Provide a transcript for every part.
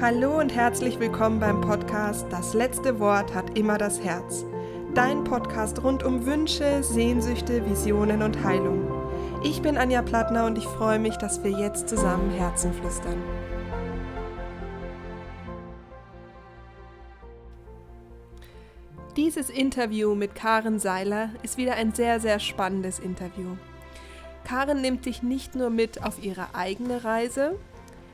Hallo und herzlich willkommen beim Podcast Das letzte Wort hat immer das Herz. Dein Podcast rund um Wünsche, Sehnsüchte, Visionen und Heilung. Ich bin Anja Plattner und ich freue mich, dass wir jetzt zusammen Herzen flüstern. Dieses Interview mit Karen Seiler ist wieder ein sehr, sehr spannendes Interview. Karen nimmt dich nicht nur mit auf ihre eigene Reise,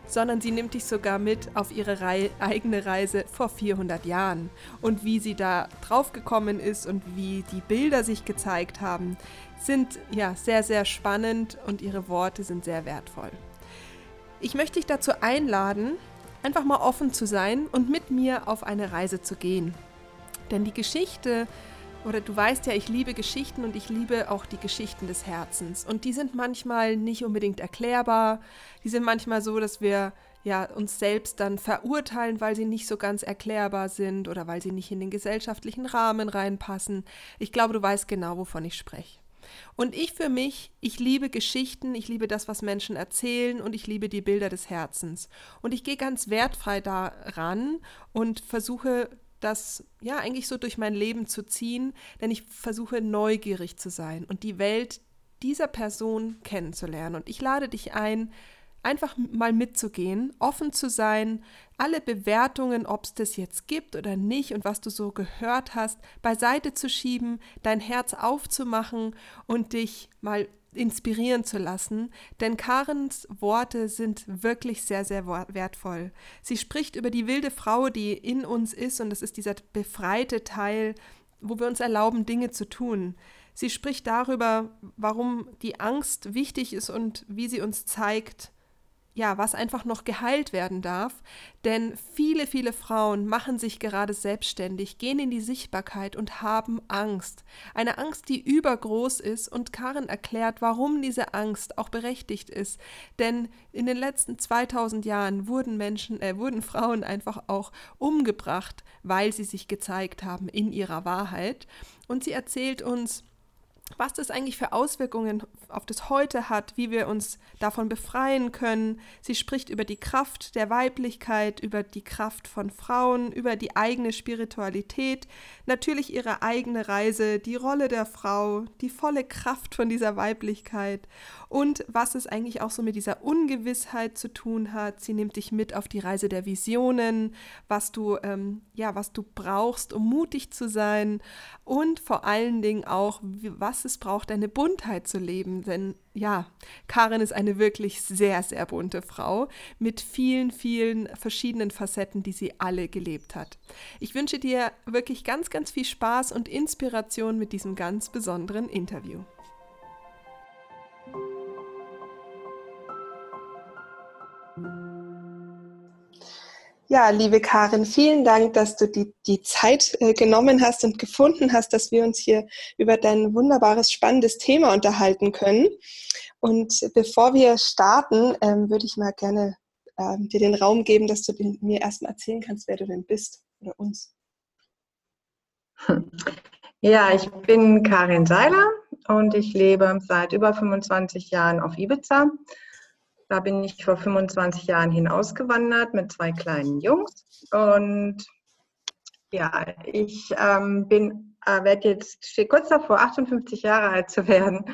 sondern sie nimmt dich sogar mit auf ihre Rei eigene Reise vor 400 Jahren und wie sie da draufgekommen ist und wie die Bilder sich gezeigt haben, sind ja sehr, sehr spannend und ihre Worte sind sehr wertvoll. Ich möchte dich dazu einladen, einfach mal offen zu sein und mit mir auf eine Reise zu gehen. Denn die Geschichte, oder du weißt ja, ich liebe Geschichten und ich liebe auch die Geschichten des Herzens. Und die sind manchmal nicht unbedingt erklärbar. Die sind manchmal so, dass wir ja uns selbst dann verurteilen, weil sie nicht so ganz erklärbar sind oder weil sie nicht in den gesellschaftlichen Rahmen reinpassen. Ich glaube, du weißt genau, wovon ich spreche. Und ich für mich, ich liebe Geschichten, ich liebe das, was Menschen erzählen und ich liebe die Bilder des Herzens. Und ich gehe ganz wertfrei daran und versuche das ja eigentlich so durch mein Leben zu ziehen, denn ich versuche neugierig zu sein und die Welt dieser Person kennenzulernen. Und ich lade dich ein, einfach mal mitzugehen, offen zu sein, alle Bewertungen, ob es das jetzt gibt oder nicht und was du so gehört hast, beiseite zu schieben, dein Herz aufzumachen und dich mal inspirieren zu lassen, denn Karens Worte sind wirklich sehr, sehr wertvoll. Sie spricht über die wilde Frau, die in uns ist, und das ist dieser befreite Teil, wo wir uns erlauben, Dinge zu tun. Sie spricht darüber, warum die Angst wichtig ist und wie sie uns zeigt, ja, was einfach noch geheilt werden darf. Denn viele, viele Frauen machen sich gerade selbstständig, gehen in die Sichtbarkeit und haben Angst. Eine Angst, die übergroß ist und Karin erklärt, warum diese Angst auch berechtigt ist. Denn in den letzten 2000 Jahren wurden Menschen, äh, wurden Frauen einfach auch umgebracht, weil sie sich gezeigt haben in ihrer Wahrheit. Und sie erzählt uns, was das eigentlich für Auswirkungen auf das Heute hat, wie wir uns davon befreien können. Sie spricht über die Kraft der Weiblichkeit, über die Kraft von Frauen, über die eigene Spiritualität, natürlich ihre eigene Reise, die Rolle der Frau, die volle Kraft von dieser Weiblichkeit und was es eigentlich auch so mit dieser Ungewissheit zu tun hat. Sie nimmt dich mit auf die Reise der Visionen, was du ähm, ja, was du brauchst, um mutig zu sein und vor allen Dingen auch, was es braucht, eine Buntheit zu leben. Denn ja, Karin ist eine wirklich sehr, sehr bunte Frau mit vielen, vielen verschiedenen Facetten, die sie alle gelebt hat. Ich wünsche dir wirklich ganz, ganz viel Spaß und Inspiration mit diesem ganz besonderen Interview. Ja, liebe Karin, vielen Dank, dass du die, die Zeit äh, genommen hast und gefunden hast, dass wir uns hier über dein wunderbares, spannendes Thema unterhalten können. Und bevor wir starten, ähm, würde ich mal gerne ähm, dir den Raum geben, dass du den, mir erstmal erzählen kannst, wer du denn bist oder uns. Ja, ich bin Karin Seiler und ich lebe seit über 25 Jahren auf Ibiza da bin ich vor 25 Jahren hinausgewandert mit zwei kleinen Jungs. Und ja, ich ähm, bin, äh, werde jetzt, stehe kurz davor, 58 Jahre alt zu werden.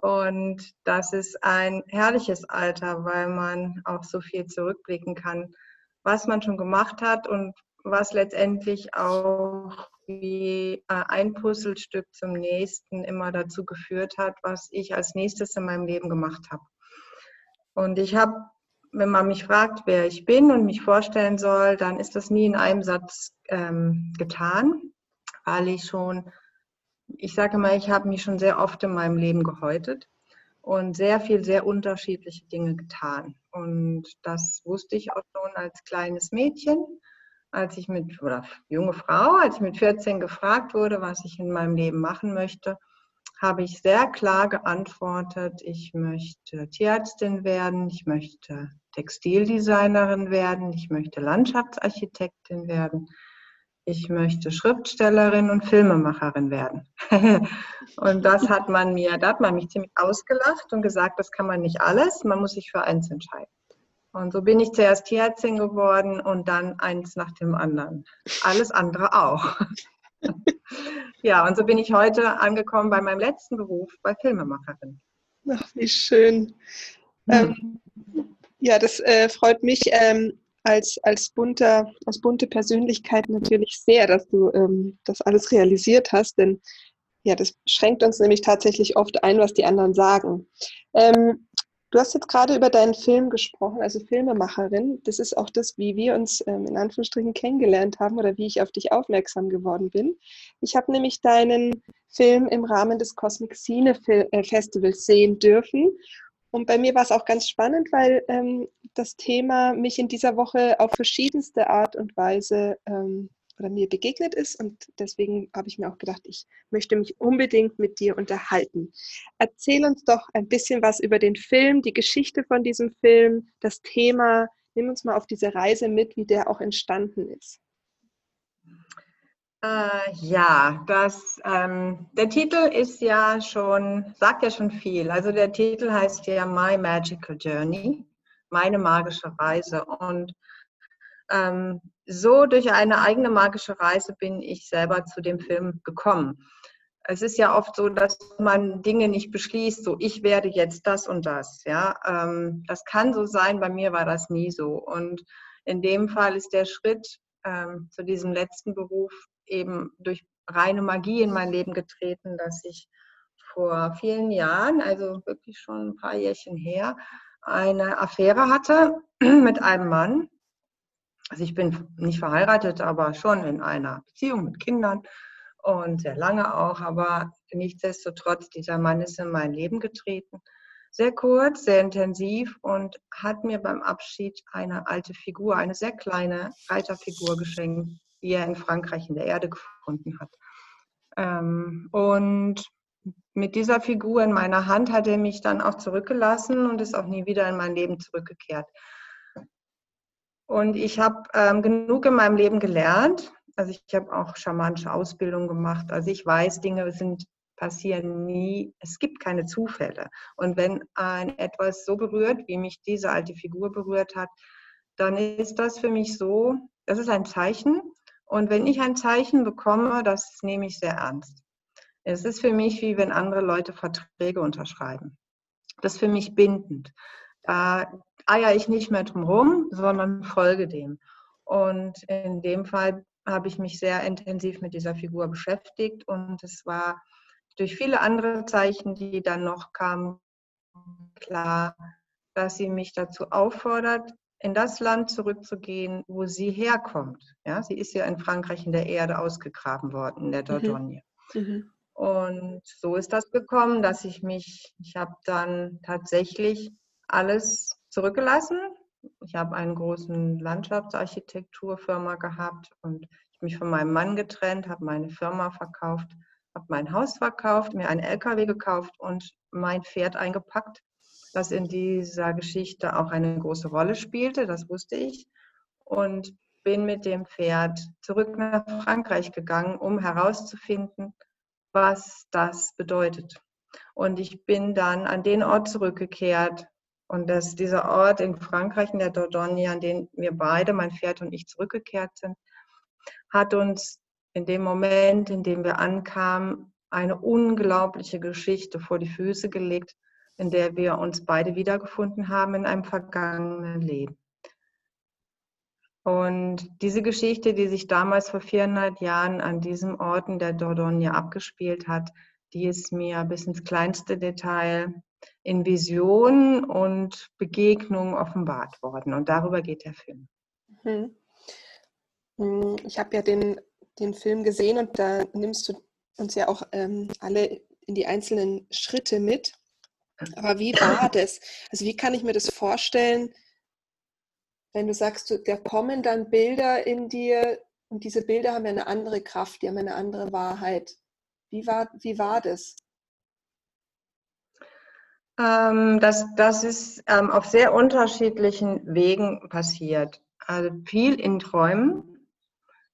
Und das ist ein herrliches Alter, weil man auch so viel zurückblicken kann, was man schon gemacht hat und was letztendlich auch wie äh, ein Puzzlestück zum nächsten immer dazu geführt hat, was ich als nächstes in meinem Leben gemacht habe. Und ich habe, wenn man mich fragt, wer ich bin und mich vorstellen soll, dann ist das nie in einem Satz ähm, getan, weil ich schon, ich sage mal, ich habe mich schon sehr oft in meinem Leben gehäutet und sehr viel, sehr unterschiedliche Dinge getan. Und das wusste ich auch schon als kleines Mädchen, als ich mit, oder junge Frau, als ich mit 14 gefragt wurde, was ich in meinem Leben machen möchte habe ich sehr klar geantwortet, ich möchte Tierärztin werden, ich möchte Textildesignerin werden, ich möchte Landschaftsarchitektin werden, ich möchte Schriftstellerin und Filmemacherin werden. und das hat man mir, da hat man mich ziemlich ausgelacht und gesagt, das kann man nicht alles, man muss sich für eins entscheiden. Und so bin ich zuerst Tierärztin geworden und dann eins nach dem anderen. Alles andere auch. ja, und so bin ich heute angekommen bei meinem letzten Beruf, bei Filmemacherin. Ach, wie schön. Ähm, ja, das äh, freut mich ähm, als, als, bunter, als bunte Persönlichkeit natürlich sehr, dass du ähm, das alles realisiert hast, denn ja, das schränkt uns nämlich tatsächlich oft ein, was die anderen sagen. Du hast jetzt gerade über deinen Film gesprochen, also Filmemacherin. Das ist auch das, wie wir uns ähm, in Anführungsstrichen kennengelernt haben oder wie ich auf dich aufmerksam geworden bin. Ich habe nämlich deinen Film im Rahmen des Cosmic Cine äh, Festivals sehen dürfen und bei mir war es auch ganz spannend, weil ähm, das Thema mich in dieser Woche auf verschiedenste Art und Weise ähm, oder mir begegnet ist. Und deswegen habe ich mir auch gedacht, ich möchte mich unbedingt mit dir unterhalten. Erzähl uns doch ein bisschen was über den Film, die Geschichte von diesem Film, das Thema. Nimm uns mal auf diese Reise mit, wie der auch entstanden ist. Äh, ja, das, ähm, der Titel ist ja schon, sagt ja schon viel. Also der Titel heißt ja My Magical Journey, meine magische Reise. Und ähm, so durch eine eigene magische Reise bin ich selber zu dem Film gekommen. Es ist ja oft so, dass man Dinge nicht beschließt, so ich werde jetzt das und das. Ja, ähm, das kann so sein. Bei mir war das nie so. Und in dem Fall ist der Schritt ähm, zu diesem letzten Beruf eben durch reine Magie in mein Leben getreten, dass ich vor vielen Jahren, also wirklich schon ein paar Jährchen her, eine Affäre hatte mit einem Mann. Also ich bin nicht verheiratet, aber schon in einer Beziehung mit Kindern und sehr lange auch. Aber nichtsdestotrotz, dieser Mann ist in mein Leben getreten. Sehr kurz, sehr intensiv und hat mir beim Abschied eine alte Figur, eine sehr kleine Reiterfigur geschenkt, die er in Frankreich in der Erde gefunden hat. Ähm, und mit dieser Figur in meiner Hand hat er mich dann auch zurückgelassen und ist auch nie wieder in mein Leben zurückgekehrt. Und ich habe ähm, genug in meinem Leben gelernt. Also ich habe auch schamanische Ausbildung gemacht. Also ich weiß, Dinge sind passieren nie. Es gibt keine Zufälle. Und wenn ein etwas so berührt, wie mich diese alte Figur berührt hat, dann ist das für mich so, das ist ein Zeichen, und wenn ich ein Zeichen bekomme, das nehme ich sehr ernst. Es ist für mich wie wenn andere Leute Verträge unterschreiben. Das ist für mich bindend. Da eier ich nicht mehr drum rum, sondern folge dem. Und in dem Fall habe ich mich sehr intensiv mit dieser Figur beschäftigt und es war durch viele andere Zeichen, die dann noch kamen, klar, dass sie mich dazu auffordert, in das Land zurückzugehen, wo sie herkommt. Ja, sie ist ja in Frankreich in der Erde ausgegraben worden, in der mhm. Dordogne. Mhm. Und so ist das gekommen, dass ich mich, ich habe dann tatsächlich alles zurückgelassen. Ich habe einen großen Landschaftsarchitekturfirma gehabt und ich mich von meinem Mann getrennt, habe meine Firma verkauft, habe mein Haus verkauft, mir einen LKW gekauft und mein Pferd eingepackt das in dieser Geschichte auch eine große Rolle spielte, das wusste ich. Und bin mit dem Pferd zurück nach Frankreich gegangen, um herauszufinden, was das bedeutet. Und ich bin dann an den Ort zurückgekehrt. Und dass dieser Ort in Frankreich, in der Dordogne, an den wir beide, mein Pferd und ich, zurückgekehrt sind, hat uns in dem Moment, in dem wir ankamen, eine unglaubliche Geschichte vor die Füße gelegt, in der wir uns beide wiedergefunden haben in einem vergangenen Leben. Und diese Geschichte, die sich damals vor 400 Jahren an diesem Ort in der Dordogne abgespielt hat, die ist mir bis ins kleinste Detail in Visionen und Begegnungen offenbart worden. Und darüber geht der Film. Mhm. Mhm. Ich habe ja den, den Film gesehen und da nimmst du uns ja auch ähm, alle in die einzelnen Schritte mit. Aber wie war das? Also wie kann ich mir das vorstellen, wenn du sagst, da kommen dann Bilder in dir und diese Bilder haben ja eine andere Kraft, die haben eine andere Wahrheit. Wie war, wie war das? Ähm, das, das ist ähm, auf sehr unterschiedlichen Wegen passiert. Also viel in Träumen.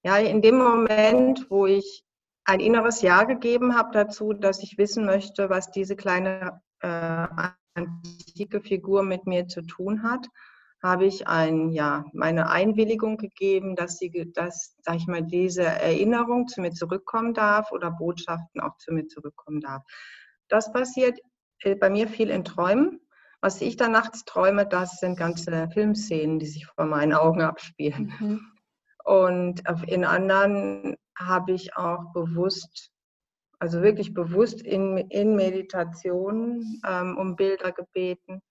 Ja, in dem Moment, wo ich ein inneres Ja gegeben habe dazu, dass ich wissen möchte, was diese kleine äh, antike Figur mit mir zu tun hat, habe ich ein, ja, meine Einwilligung gegeben, dass, sie, dass sag ich mal, diese Erinnerung zu mir zurückkommen darf oder Botschaften auch zu mir zurückkommen darf. Das passiert bei mir viel in Träumen. Was ich da nachts träume, das sind ganze Filmszenen, die sich vor meinen Augen abspielen. Mhm. Und in anderen habe ich auch bewusst, also wirklich bewusst in, in Meditation ähm, um Bilder gebeten.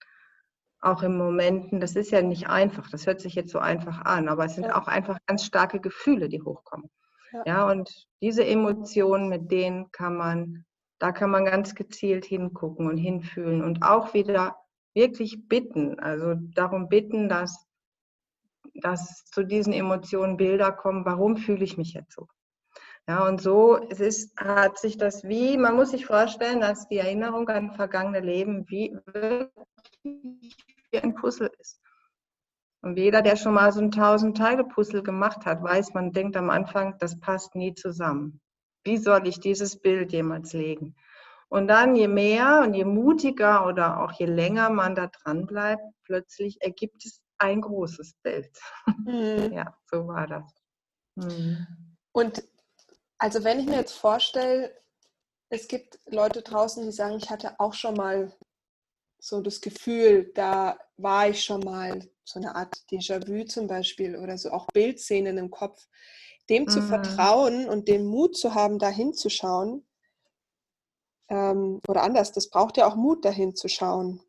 Auch in Momenten, das ist ja nicht einfach, das hört sich jetzt so einfach an, aber es sind ja. auch einfach ganz starke Gefühle, die hochkommen. Ja. ja, und diese Emotionen, mit denen kann man, da kann man ganz gezielt hingucken und hinfühlen und auch wieder wirklich bitten, also darum bitten, dass, dass zu diesen Emotionen Bilder kommen, warum fühle ich mich jetzt so? Ja, und so es ist, hat sich das wie, man muss sich vorstellen, dass die Erinnerung an vergangene Leben wie, wie ein Puzzle ist. Und jeder, der schon mal so ein Tausend-Teile-Puzzle gemacht hat, weiß, man denkt am Anfang, das passt nie zusammen. Wie soll ich dieses Bild jemals legen? Und dann je mehr und je mutiger oder auch je länger man da dran bleibt, plötzlich ergibt es ein großes Bild. Mhm. Ja, so war das. Mhm. Und also wenn ich mir jetzt vorstelle, es gibt Leute draußen, die sagen, ich hatte auch schon mal so das Gefühl, da war ich schon mal, so eine Art Déjà-vu zum Beispiel oder so auch Bildszenen im Kopf, dem mhm. zu vertrauen und den Mut zu haben, da hinzuschauen, ähm, oder anders, das braucht ja auch Mut, dahin zu schauen.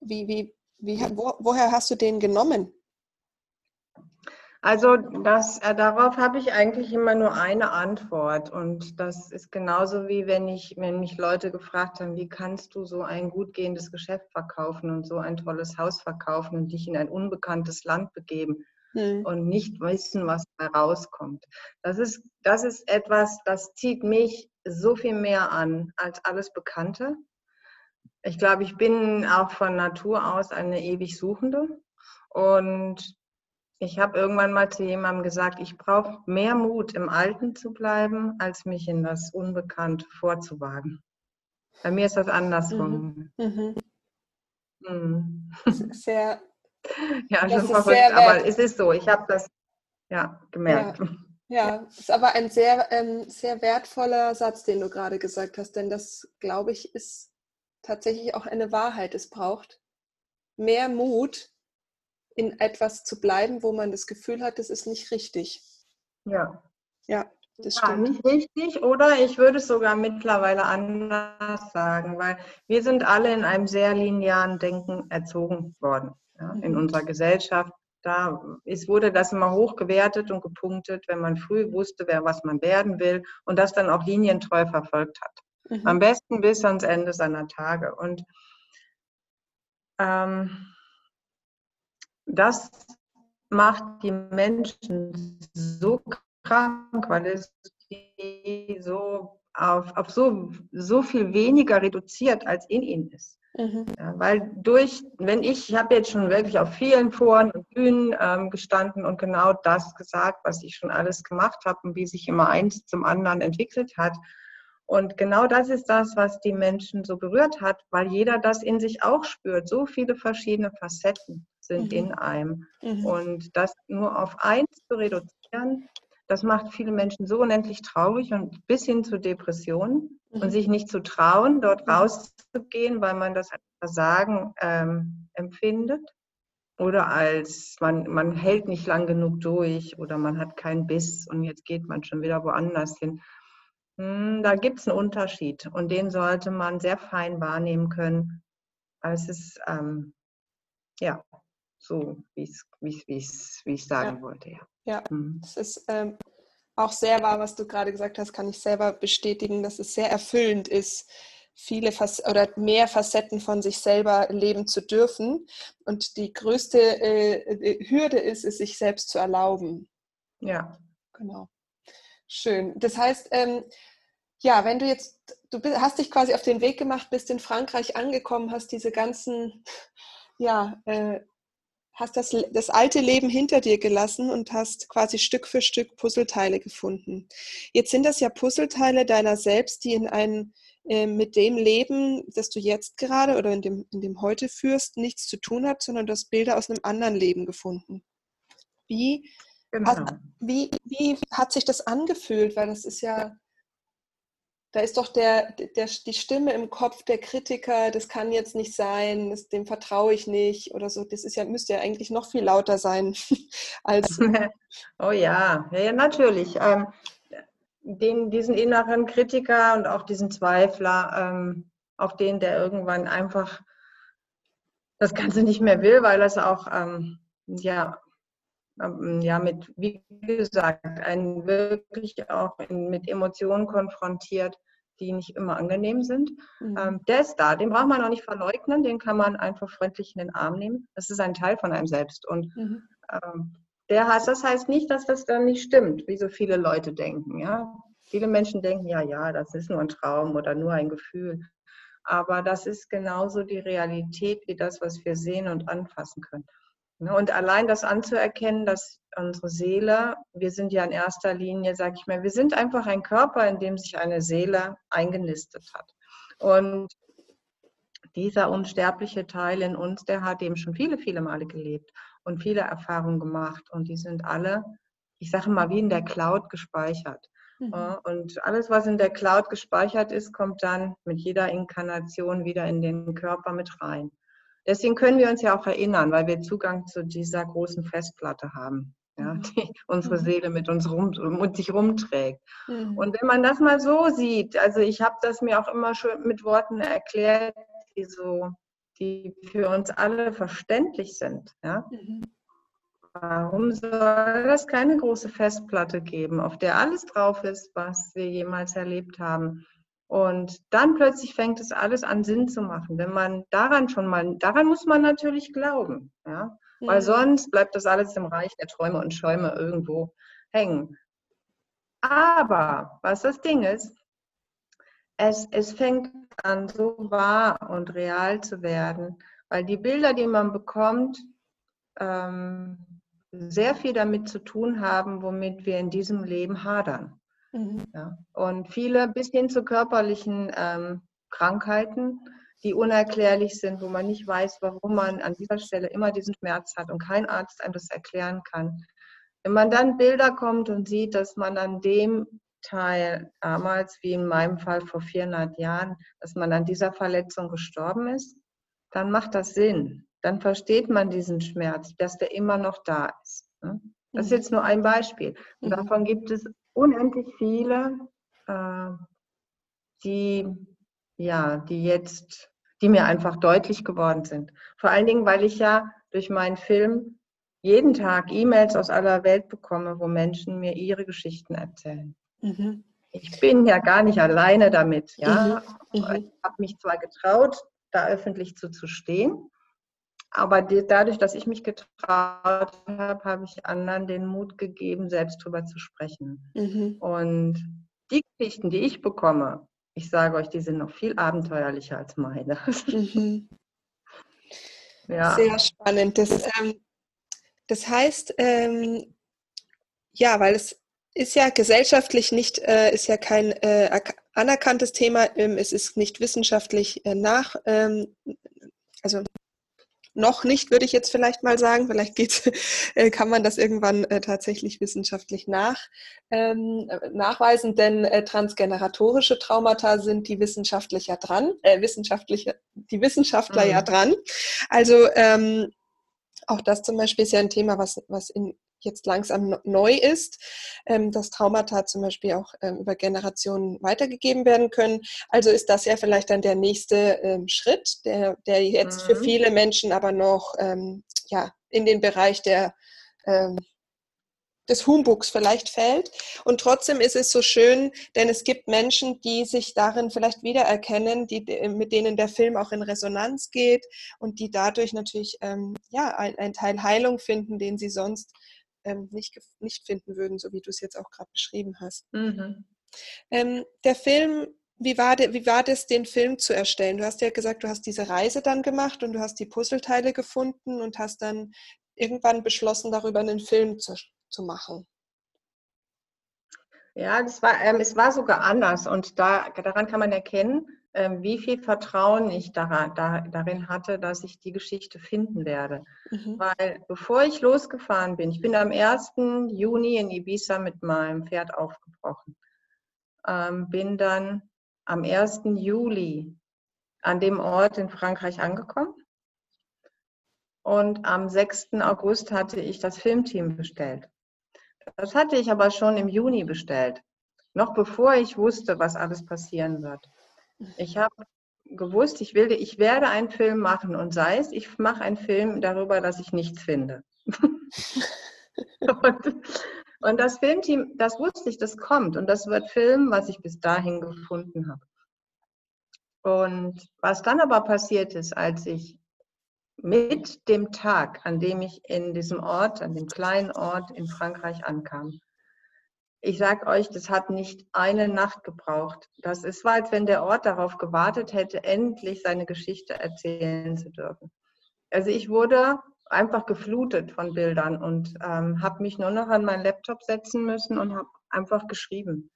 Wie, wie, wie, wo, woher hast du den genommen? Also das, äh, darauf habe ich eigentlich immer nur eine Antwort. Und das ist genauso wie wenn, ich, wenn mich Leute gefragt haben, wie kannst du so ein gut gehendes Geschäft verkaufen und so ein tolles Haus verkaufen und dich in ein unbekanntes Land begeben hm. und nicht wissen, was da rauskommt. Das ist, das ist etwas, das zieht mich so viel mehr an als alles Bekannte. Ich glaube, ich bin auch von Natur aus eine ewig Suchende. Und ich habe irgendwann mal zu jemandem gesagt, ich brauche mehr Mut, im Alten zu bleiben, als mich in das Unbekannte vorzuwagen. Bei mir ist das andersrum. Mhm. Mhm. Sehr. Ja, das ist verrückt, aber es ist so. Ich habe das ja gemerkt. Ja. Ja, das ist aber ein sehr, ähm, sehr wertvoller Satz, den du gerade gesagt hast, denn das, glaube ich, ist tatsächlich auch eine Wahrheit. Es braucht mehr Mut, in etwas zu bleiben, wo man das Gefühl hat, das ist nicht richtig. Ja. Ja, das ja, stimmt. Nicht richtig oder ich würde es sogar mittlerweile anders sagen, weil wir sind alle in einem sehr linearen Denken erzogen worden ja, mhm. in unserer Gesellschaft da ist, wurde das immer hochgewertet und gepunktet, wenn man früh wusste, wer was man werden will und das dann auch linientreu verfolgt hat. Mhm. Am besten bis ans Ende seiner Tage. Und ähm, das macht die Menschen so krank, weil es die so auf, auf so, so viel weniger reduziert, als in ihnen ist. Mhm. Ja, weil durch, wenn ich, ich habe jetzt schon wirklich auf vielen Foren und Bühnen ähm, gestanden und genau das gesagt, was ich schon alles gemacht habe und wie sich immer eins zum anderen entwickelt hat. Und genau das ist das, was die Menschen so berührt hat, weil jeder das in sich auch spürt. So viele verschiedene Facetten sind mhm. in einem. Mhm. Und das nur auf eins zu reduzieren, das macht viele Menschen so unendlich traurig und bis hin zu Depressionen mhm. und sich nicht zu trauen, dort mhm. rauszugehen, weil man das als Versagen ähm, empfindet oder als man, man hält nicht lang genug durch oder man hat keinen Biss und jetzt geht man schon wieder woanders hin. Hm, da gibt es einen Unterschied und den sollte man sehr fein wahrnehmen können. Es ist ähm, ja so, wie ich sagen ja. wollte. Ja. Ja, mhm. es ist ähm, auch sehr wahr, was du gerade gesagt hast, kann ich selber bestätigen, dass es sehr erfüllend ist, viele Fac oder mehr Facetten von sich selber leben zu dürfen. Und die größte äh, äh, Hürde ist es, sich selbst zu erlauben. Ja. Genau. Schön. Das heißt, ähm, ja, wenn du jetzt, du hast dich quasi auf den Weg gemacht, bist in Frankreich angekommen, hast diese ganzen ja, äh, hast das, das alte Leben hinter dir gelassen und hast quasi Stück für Stück Puzzleteile gefunden. Jetzt sind das ja Puzzleteile deiner selbst, die in ein, äh, mit dem Leben, das du jetzt gerade oder in dem, in dem heute führst, nichts zu tun hat, sondern du hast Bilder aus einem anderen Leben gefunden. Wie, genau. hat, wie, wie hat sich das angefühlt? Weil das ist ja, da ist doch der, der, die Stimme im Kopf der Kritiker, das kann jetzt nicht sein, das, dem vertraue ich nicht oder so. Das ist ja, müsste ja eigentlich noch viel lauter sein als. oh ja, ja, natürlich. Ähm, den, diesen inneren Kritiker und auch diesen Zweifler, ähm, auch den, der irgendwann einfach das Ganze nicht mehr will, weil das auch ähm, ja, ja mit, wie gesagt, einen wirklich auch in, mit Emotionen konfrontiert, die nicht immer angenehm sind. Mhm. Ähm, der ist da, den braucht man auch nicht verleugnen, den kann man einfach freundlich in den Arm nehmen. Das ist ein Teil von einem selbst. Und mhm. ähm, der heißt, das heißt nicht, dass das dann nicht stimmt, wie so viele Leute denken. Ja? Viele Menschen denken, ja, ja, das ist nur ein Traum oder nur ein Gefühl. Aber das ist genauso die Realität wie das, was wir sehen und anfassen können. Ne, und allein das anzuerkennen, dass unsere Seele, wir sind ja in erster Linie, sage ich mal, wir sind einfach ein Körper, in dem sich eine Seele eingenistet hat. Und dieser unsterbliche Teil in uns, der hat eben schon viele, viele Male gelebt und viele Erfahrungen gemacht. Und die sind alle, ich sage mal, wie in der Cloud gespeichert. Mhm. Und alles, was in der Cloud gespeichert ist, kommt dann mit jeder Inkarnation wieder in den Körper mit rein. Deswegen können wir uns ja auch erinnern, weil wir Zugang zu dieser großen Festplatte haben, ja, mhm. die unsere mhm. Seele mit uns rum, mit sich rumträgt. Mhm. Und wenn man das mal so sieht, also ich habe das mir auch immer schon mit Worten erklärt, die so, die für uns alle verständlich sind. Ja? Mhm. Warum soll es keine große Festplatte geben, auf der alles drauf ist, was wir jemals erlebt haben? Und dann plötzlich fängt es alles an Sinn zu machen. Wenn man daran schon mal, daran muss man natürlich glauben, ja. Mhm. Weil sonst bleibt das alles im Reich der Träume und Schäume irgendwo hängen. Aber was das Ding ist, es, es fängt an, so wahr und real zu werden, weil die Bilder, die man bekommt, ähm, sehr viel damit zu tun haben, womit wir in diesem Leben hadern. Mhm. Ja. Und viele bis hin zu körperlichen ähm, Krankheiten, die unerklärlich sind, wo man nicht weiß, warum man an dieser Stelle immer diesen Schmerz hat und kein Arzt einem das erklären kann. Wenn man dann Bilder kommt und sieht, dass man an dem Teil damals, wie in meinem Fall vor 400 Jahren, dass man an dieser Verletzung gestorben ist, dann macht das Sinn. Dann versteht man diesen Schmerz, dass der immer noch da ist. Ne? Das ist mhm. jetzt nur ein Beispiel. Und mhm. davon gibt es unendlich viele, äh, die, ja, die jetzt, die mir einfach deutlich geworden sind. Vor allen Dingen, weil ich ja durch meinen Film jeden Tag E-Mails aus aller Welt bekomme, wo Menschen mir ihre Geschichten erzählen. Mhm. Ich bin ja gar nicht alleine damit. Ja? Mhm. mhm. Ich habe mich zwar getraut, da öffentlich zu, zu stehen, aber die, dadurch, dass ich mich getraut habe, habe ich anderen den Mut gegeben, selbst drüber zu sprechen. Mhm. Und die Geschichten, die ich bekomme, ich sage euch, die sind noch viel abenteuerlicher als meine. Mhm. Ja. Sehr spannend. Das, ähm, das heißt, ähm, ja, weil es ist ja gesellschaftlich nicht, äh, ist ja kein äh, anerkanntes Thema, ähm, es ist nicht wissenschaftlich äh, nach, ähm, also noch nicht, würde ich jetzt vielleicht mal sagen. Vielleicht geht, äh, kann man das irgendwann äh, tatsächlich wissenschaftlich nach, ähm, nachweisen, denn äh, transgeneratorische Traumata sind die wissenschaftlicher dran, äh, wissenschaftliche, die Wissenschaftler mhm. ja dran. Also ähm, auch das zum Beispiel ist ja ein Thema, was, was in jetzt langsam neu ist, ähm, dass Traumata zum Beispiel auch ähm, über Generationen weitergegeben werden können. Also ist das ja vielleicht dann der nächste ähm, Schritt, der, der jetzt mhm. für viele Menschen aber noch ja, in den Bereich der des Humbugs vielleicht fällt. Und trotzdem ist es so schön, denn es gibt Menschen, die sich darin vielleicht wiedererkennen, die, mit denen der Film auch in Resonanz geht und die dadurch natürlich ähm, ja, ein, ein Teil Heilung finden, den sie sonst ähm, nicht, nicht finden würden, so wie du es jetzt auch gerade beschrieben hast. Mhm. Ähm, der Film, wie war, de, wie war das, den Film zu erstellen? Du hast ja gesagt, du hast diese Reise dann gemacht und du hast die Puzzleteile gefunden und hast dann irgendwann beschlossen, darüber einen Film zu, zu machen. Ja, das war, ähm, es war sogar anders und da, daran kann man erkennen, wie viel Vertrauen ich darin hatte, dass ich die Geschichte finden werde. Mhm. Weil bevor ich losgefahren bin, ich bin am 1. Juni in Ibiza mit meinem Pferd aufgebrochen, ähm, bin dann am 1. Juli an dem Ort in Frankreich angekommen. Und am 6. August hatte ich das Filmteam bestellt. Das hatte ich aber schon im Juni bestellt, noch bevor ich wusste, was alles passieren wird. Ich habe gewusst, ich, will, ich werde einen Film machen und sei es, ich mache einen Film darüber, dass ich nichts finde. und, und, das Filmteam, das wusste ich, das kommt und das wird filmen, was ich bis dahin gefunden habe. Und was dann aber passiert ist, als ich mit dem Tag, an dem ich in diesem Ort, an dem kleinen Ort in Frankreich ankam, ich sage euch, das hat nicht eine Nacht gebraucht. Das ist, war, als wenn der Ort darauf gewartet hätte, endlich seine Geschichte erzählen zu dürfen. Also ich wurde einfach geflutet von Bildern und ähm, habe mich nur noch an meinen Laptop setzen müssen und habe einfach geschrieben.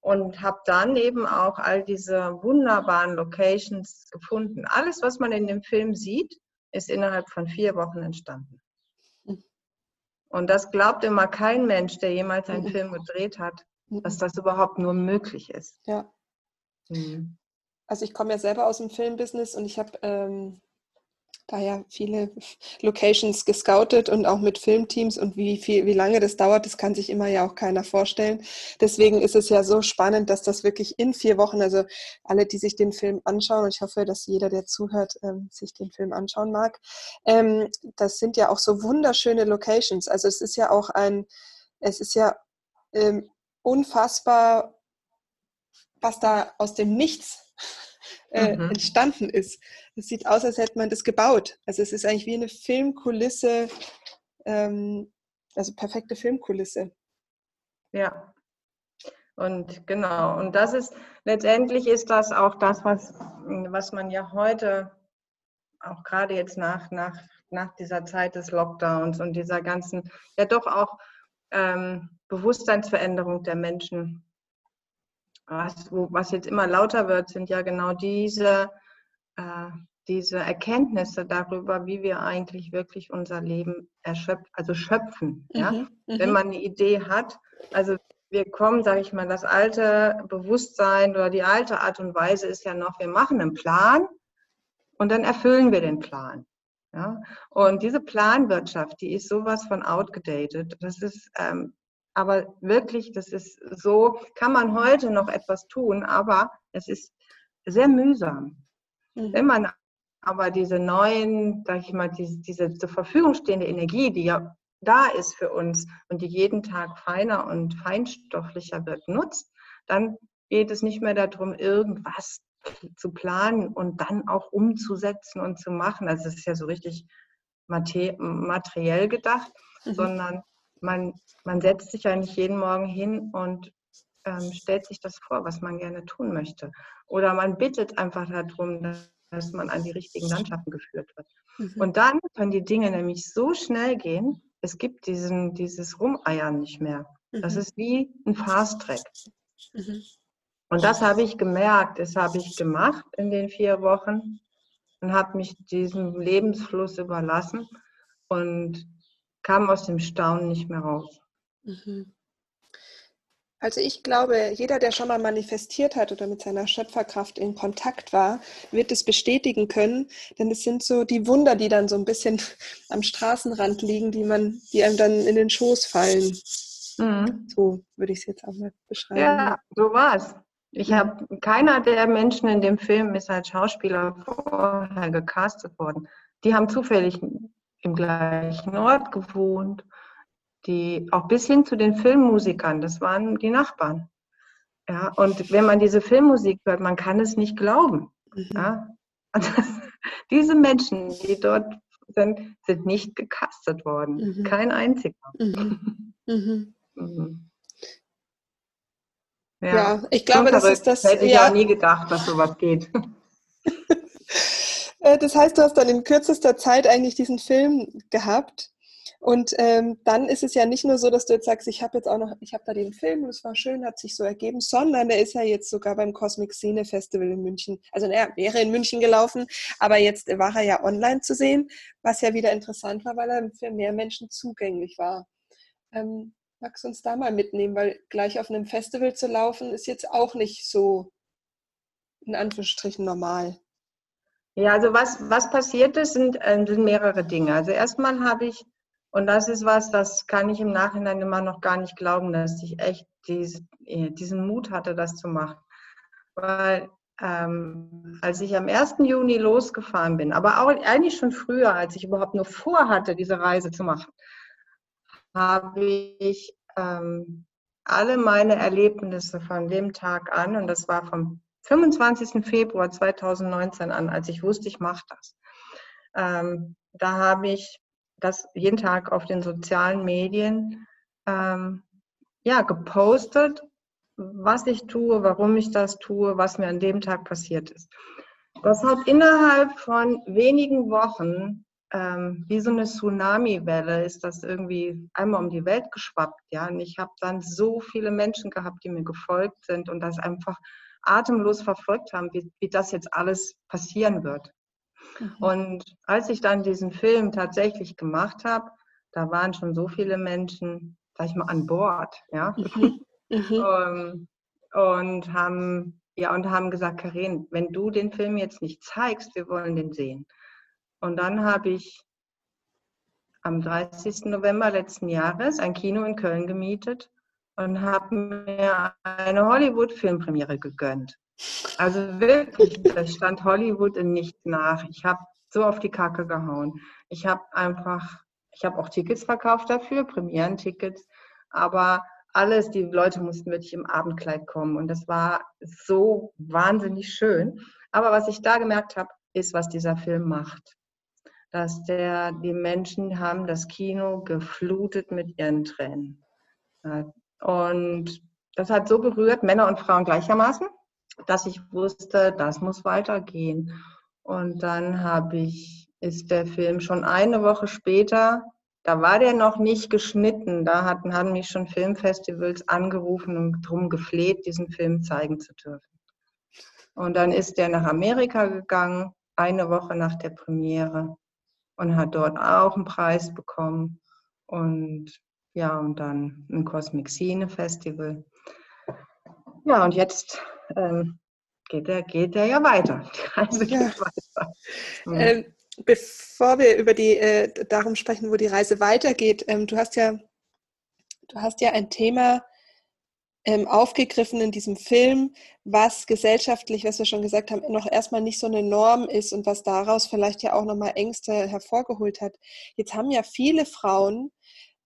Und habe dann eben auch all diese wunderbaren Locations gefunden. Alles, was man in dem Film sieht, ist innerhalb von vier Wochen entstanden. Und das glaubt immer kein Mensch, der jemals einen mhm. Film gedreht hat, mhm. dass das überhaupt nur möglich ist. Ja. Mhm. Also ich komme ja selber aus dem Filmbusiness und ich habe ähm, da ja viele Locations gescoutet und auch mit Filmteams und wie viel, wie lange das dauert, das kann sich immer ja auch keiner vorstellen. Deswegen ist es ja so spannend, dass das wirklich in vier Wochen, also alle, die sich den Film anschauen, und ich hoffe, dass jeder, der zuhört, ähm, sich den Film anschauen mag, ähm, das sind ja auch so wunderschöne Locations. Also es ist ja auch ein, es ist ja ähm, unfassbar, was da aus dem Nichts äh, mhm. entstanden ist. Es sieht aus, als hätte man das gebaut. Also es ist eigentlich wie eine Filmkulisse, ähm, also perfekte Filmkulisse. Ja. Und genau, und das ist letztendlich ist das auch das, was, was man ja heute, auch gerade jetzt nach, nach, nach dieser Zeit des Lockdowns und dieser ganzen, ja doch auch ähm, Bewusstseinsveränderung der Menschen was, wo, was jetzt immer lauter wird, sind ja genau diese, äh, diese Erkenntnisse darüber, wie wir eigentlich wirklich unser Leben erschöpfen, also schöpfen. Mhm, ja? Mhm. Wenn man eine Idee hat, also wir kommen, sage ich mal, das alte Bewusstsein oder die alte Art und Weise ist ja noch, wir machen einen Plan und dann erfüllen wir den Plan. Ja? Und diese Planwirtschaft, die ist sowas von outgedated. Das ist ähm, aber wirklich, das ist so, kann man heute noch etwas tun, aber es ist sehr mühsam. Mhm. Wenn man aber diese neuen, sag ich mal, diese, diese zur Verfügung stehende Energie, die ja da ist für uns und die jeden Tag feiner und feinstofflicher wird, nutzt, dann geht es nicht mehr darum, irgendwas zu planen und dann auch umzusetzen und zu machen. Also es ist ja so richtig materiell gedacht, mhm. sondern man, man setzt sich ja nicht jeden Morgen hin und ähm, stellt sich das vor, was man gerne tun möchte. Oder man bittet einfach darum, dass man an die richtigen Landschaften geführt wird. Mhm. Und dann können die Dinge nämlich so schnell gehen, es gibt diesen, dieses Rumeiern nicht mehr. Mhm. Das ist wie ein Fast-Track. Mhm. Und das habe ich gemerkt, das habe ich gemacht in den vier Wochen und habe mich diesem Lebensfluss überlassen. Und kam aus dem Staunen nicht mehr raus. Mhm. Also ich glaube, jeder, der schon mal manifestiert hat oder mit seiner Schöpferkraft in Kontakt war, wird es bestätigen können, denn es sind so die Wunder, die dann so ein bisschen am Straßenrand liegen, die man, die einem dann in den Schoß fallen. Mhm. So würde ich es jetzt auch mal beschreiben. Ja, so war es. Ich habe keiner der Menschen in dem Film ist als Schauspieler vorher gecastet worden. Die haben zufällig im gleichen Ort gewohnt, die auch bis hin zu den Filmmusikern, das waren die Nachbarn. Ja, und wenn man diese Filmmusik hört, man kann es nicht glauben. Mhm. Ja? diese Menschen, die dort sind, sind nicht gecastet worden. Mhm. Kein einziger. Mhm. mhm. mhm. Ja, ja, ich glaube, das ist das. Hätte ich ja. nie gedacht, dass sowas geht. Äh, das heißt, du hast dann in kürzester Zeit eigentlich diesen Film gehabt. Und ähm, dann ist es ja nicht nur so, dass du jetzt sagst, ich habe jetzt auch noch, ich habe da den Film und es war schön, hat sich so ergeben, sondern der ist ja jetzt sogar beim Cosmic Scene Festival in München, also er wäre in München gelaufen, aber jetzt war er ja online zu sehen, was ja wieder interessant war, weil er für mehr Menschen zugänglich war. Ähm, magst du uns da mal mitnehmen, weil gleich auf einem Festival zu laufen ist jetzt auch nicht so in Anführungsstrichen normal. Ja, also was, was passiert ist, sind, äh, sind mehrere Dinge. Also erstmal habe ich, und das ist was, das kann ich im Nachhinein immer noch gar nicht glauben, dass ich echt dies, äh, diesen Mut hatte, das zu machen. Weil ähm, als ich am 1. Juni losgefahren bin, aber auch eigentlich schon früher, als ich überhaupt nur vorhatte, diese Reise zu machen, habe ich ähm, alle meine Erlebnisse von dem Tag an, und das war vom 25. Februar 2019 an, als ich wusste, ich mache das. Ähm, da habe ich das jeden Tag auf den sozialen Medien ähm, ja, gepostet, was ich tue, warum ich das tue, was mir an dem Tag passiert ist. Das hat innerhalb von wenigen Wochen, ähm, wie so eine Tsunami-Welle, ist das irgendwie einmal um die Welt geschwappt. Ja? Und ich habe dann so viele Menschen gehabt, die mir gefolgt sind und das einfach atemlos verfolgt haben, wie, wie das jetzt alles passieren wird. Mhm. Und als ich dann diesen Film tatsächlich gemacht habe, da waren schon so viele Menschen, sag ich mal, an Bord, ja. Mhm. Mhm. Ähm, und haben ja und haben gesagt, Karin, wenn du den Film jetzt nicht zeigst, wir wollen den sehen. Und dann habe ich am 30. November letzten Jahres ein Kino in Köln gemietet und habe mir eine Hollywood-Filmpremiere gegönnt. Also wirklich, da stand Hollywood in nichts nach. Ich habe so auf die Kacke gehauen. Ich habe einfach, ich habe auch Tickets verkauft dafür, Premierentickets, aber alles, die Leute mussten wirklich im Abendkleid kommen und das war so wahnsinnig schön. Aber was ich da gemerkt habe, ist, was dieser Film macht. Dass der, die Menschen haben das Kino geflutet mit ihren Tränen. Und das hat so berührt, Männer und Frauen gleichermaßen, dass ich wusste, das muss weitergehen. Und dann habe ich, ist der Film schon eine Woche später, da war der noch nicht geschnitten, da hatten, haben mich schon Filmfestivals angerufen und darum gefleht, diesen Film zeigen zu dürfen. Und dann ist der nach Amerika gegangen, eine Woche nach der Premiere und hat dort auch einen Preis bekommen. Und ja, und dann ein Cosmic Scene Festival. Ja, und jetzt ähm, geht der, geht der ja weiter. Die Reise ja. geht weiter. Mhm. Ähm, bevor wir über die äh, darum sprechen, wo die Reise weitergeht, ähm, du hast ja, du hast ja ein Thema ähm, aufgegriffen in diesem Film, was gesellschaftlich, was wir schon gesagt haben, noch erstmal nicht so eine Norm ist und was daraus vielleicht ja auch nochmal Ängste hervorgeholt hat. Jetzt haben ja viele Frauen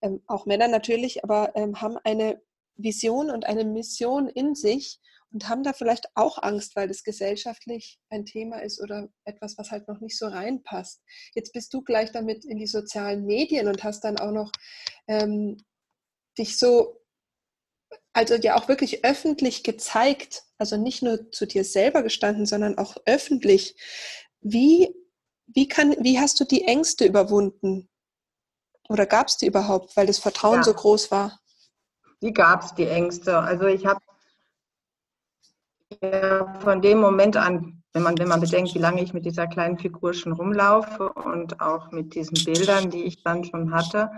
ähm, auch Männer natürlich, aber ähm, haben eine Vision und eine Mission in sich und haben da vielleicht auch Angst, weil das gesellschaftlich ein Thema ist oder etwas, was halt noch nicht so reinpasst. Jetzt bist du gleich damit in die sozialen Medien und hast dann auch noch ähm, dich so, also ja auch wirklich öffentlich gezeigt, also nicht nur zu dir selber gestanden, sondern auch öffentlich. Wie, wie, kann, wie hast du die Ängste überwunden? Oder gab es die überhaupt, weil das Vertrauen ja. so groß war? Die gab es, die Ängste. Also ich habe von dem Moment an, wenn man, wenn man bedenkt, wie lange ich mit dieser kleinen Figur schon rumlaufe und auch mit diesen Bildern, die ich dann schon hatte,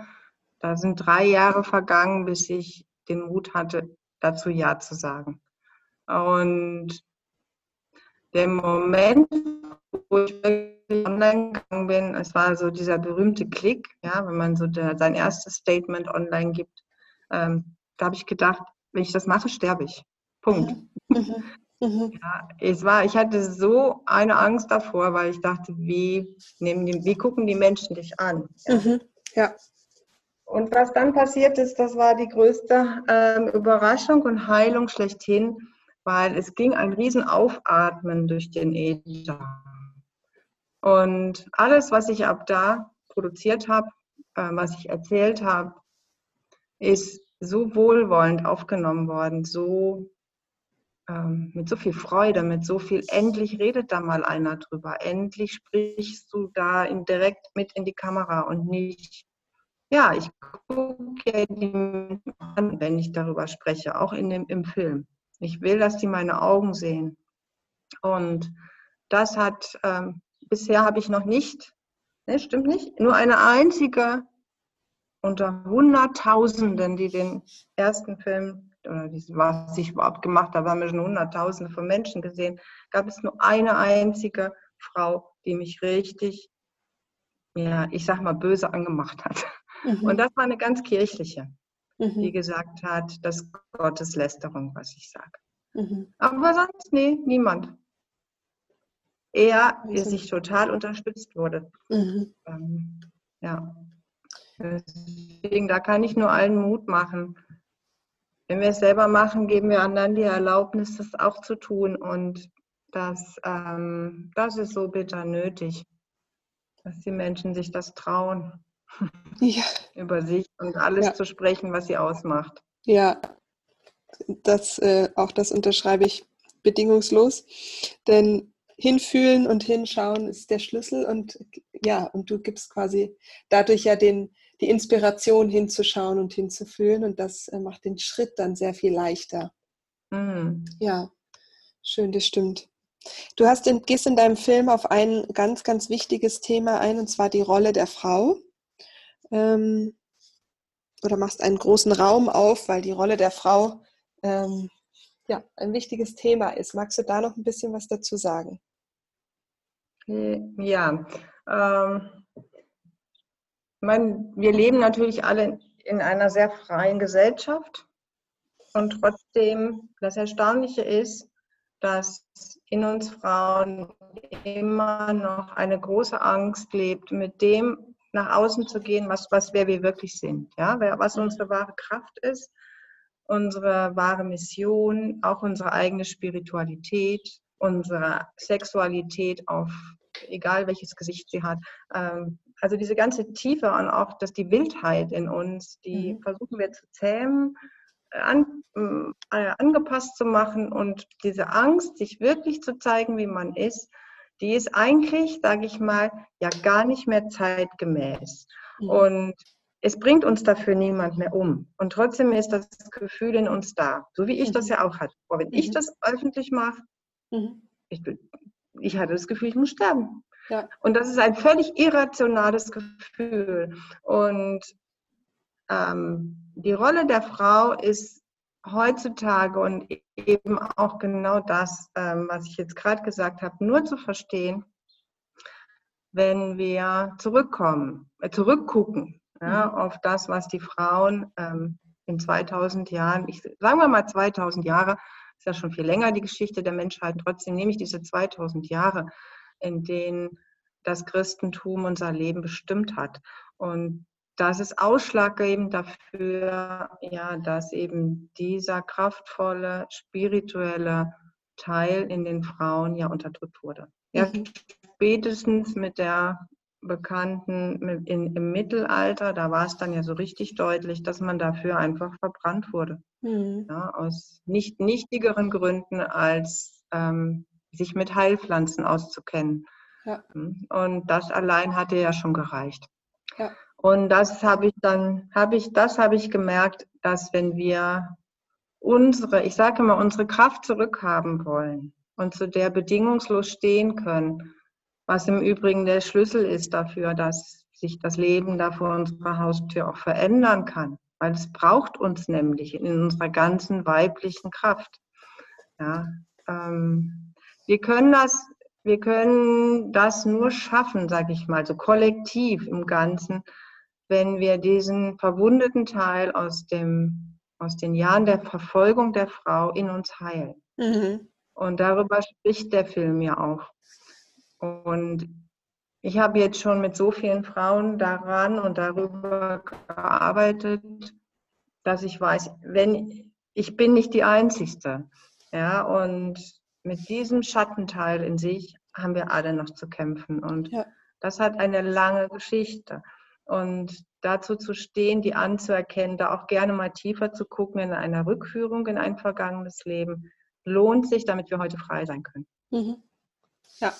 da sind drei Jahre vergangen, bis ich den Mut hatte, dazu Ja zu sagen. Und der Moment, wo ich online gegangen bin, es war so dieser berühmte Klick, ja, wenn man so der, sein erstes Statement online gibt. Ähm, da habe ich gedacht, wenn ich das mache, sterbe ich. Punkt. Mhm. Mhm. Ja, es war, ich hatte so eine Angst davor, weil ich dachte, wie, nehmen die, wie gucken die Menschen dich an? Ja. Mhm. ja. Und was dann passiert ist, das war die größte ähm, Überraschung und Heilung schlechthin, weil es ging ein riesen Aufatmen durch den Äther. Und alles, was ich ab da produziert habe, äh, was ich erzählt habe, ist so wohlwollend aufgenommen worden, so ähm, mit so viel Freude, mit so viel, endlich redet da mal einer drüber, endlich sprichst du da in, direkt mit in die Kamera und nicht ja, ich gucke ja die an, wenn ich darüber spreche, auch in dem, im Film. Ich will, dass die meine Augen sehen. Und das hat, ähm, bisher habe ich noch nicht, ne, stimmt nicht, nur eine einzige unter Hunderttausenden, die den ersten Film oder diesen, was ich überhaupt gemacht habe, haben wir schon Hunderttausende von Menschen gesehen, gab es nur eine einzige Frau, die mich richtig, ja, ich sag mal, böse angemacht hat. Mhm. Und das war eine ganz kirchliche, mhm. die gesagt hat, das ist Gotteslästerung, was ich sage. Mhm. Aber sonst, nee, niemand. Er, der sich total unterstützt wurde. Mhm. Ähm, ja. Deswegen, da kann ich nur allen Mut machen. Wenn wir es selber machen, geben wir anderen die Erlaubnis, das auch zu tun. Und das, ähm, das ist so bitter nötig, dass die Menschen sich das trauen, ja. über sich und alles ja. zu sprechen, was sie ausmacht. Ja, das, äh, auch das unterschreibe ich bedingungslos. Denn hinfühlen und hinschauen ist der Schlüssel und ja, und du gibst quasi dadurch ja den, die Inspiration hinzuschauen und hinzufühlen und das äh, macht den Schritt dann sehr viel leichter. Mhm. Ja, schön, das stimmt. Du hast in, gehst in deinem Film auf ein ganz, ganz wichtiges Thema ein, und zwar die Rolle der Frau. Ähm, oder machst einen großen Raum auf, weil die Rolle der Frau ähm, ja, ein wichtiges Thema ist. Magst du da noch ein bisschen was dazu sagen? Ja, ähm, mein, wir leben natürlich alle in einer sehr freien Gesellschaft und trotzdem das Erstaunliche ist, dass in uns Frauen immer noch eine große Angst lebt, mit dem nach außen zu gehen, was, was wer wir wirklich sind, ja, was unsere wahre Kraft ist, unsere wahre Mission, auch unsere eigene Spiritualität, unsere Sexualität auf egal welches Gesicht sie hat. Ähm, also diese ganze Tiefe und auch dass die Wildheit in uns, die mhm. versuchen wir zu zähmen, an, äh, angepasst zu machen und diese Angst, sich wirklich zu zeigen, wie man ist, die ist eigentlich, sage ich mal, ja gar nicht mehr zeitgemäß. Mhm. Und es bringt uns dafür niemand mehr um. Und trotzdem ist das Gefühl in uns da, so wie ich mhm. das ja auch hatte. Aber wenn mhm. ich das öffentlich mache, mhm. ich, ich hatte das Gefühl, ich muss sterben. Ja. Und das ist ein völlig irrationales Gefühl. Und ähm, die Rolle der Frau ist heutzutage und eben auch genau das, ähm, was ich jetzt gerade gesagt habe, nur zu verstehen, wenn wir zurückkommen, äh, zurückgucken ja, mhm. auf das, was die Frauen ähm, in 2000 Jahren, ich, sagen wir mal 2000 Jahre, ist ja schon viel länger die Geschichte der Menschheit, trotzdem nehme ich diese 2000 Jahre, in denen das Christentum unser Leben bestimmt hat. Und das ist ausschlaggebend dafür, ja, dass eben dieser kraftvolle, spirituelle Teil in den Frauen ja unterdrückt wurde. Ja, mhm. spätestens mit der bekannten in, im Mittelalter, da war es dann ja so richtig deutlich, dass man dafür einfach verbrannt wurde. Mhm. Ja, aus nicht nichtigeren Gründen, als ähm, sich mit Heilpflanzen auszukennen. Ja. Und das allein hatte ja schon gereicht. Ja. Und das habe ich dann, habe ich, das habe ich gemerkt, dass wenn wir unsere, ich sage mal, unsere Kraft zurückhaben wollen und zu der bedingungslos stehen können, was im Übrigen der Schlüssel ist dafür, dass sich das Leben da vor unserer Haustür auch verändern kann, weil es braucht uns nämlich in unserer ganzen weiblichen Kraft. Ja, ähm, wir können das wir können das nur schaffen, sage ich mal, so kollektiv im Ganzen, wenn wir diesen verwundeten Teil aus, dem, aus den Jahren der Verfolgung der Frau in uns heilen. Mhm. Und darüber spricht der Film ja auch. Und ich habe jetzt schon mit so vielen Frauen daran und darüber gearbeitet, dass ich weiß, wenn ich bin nicht die Einzige. Ja, und mit diesem Schattenteil in sich haben wir alle noch zu kämpfen. Und ja. das hat eine lange Geschichte. Und dazu zu stehen, die anzuerkennen, da auch gerne mal tiefer zu gucken in einer Rückführung in ein vergangenes Leben, lohnt sich, damit wir heute frei sein können. Mhm. Ja.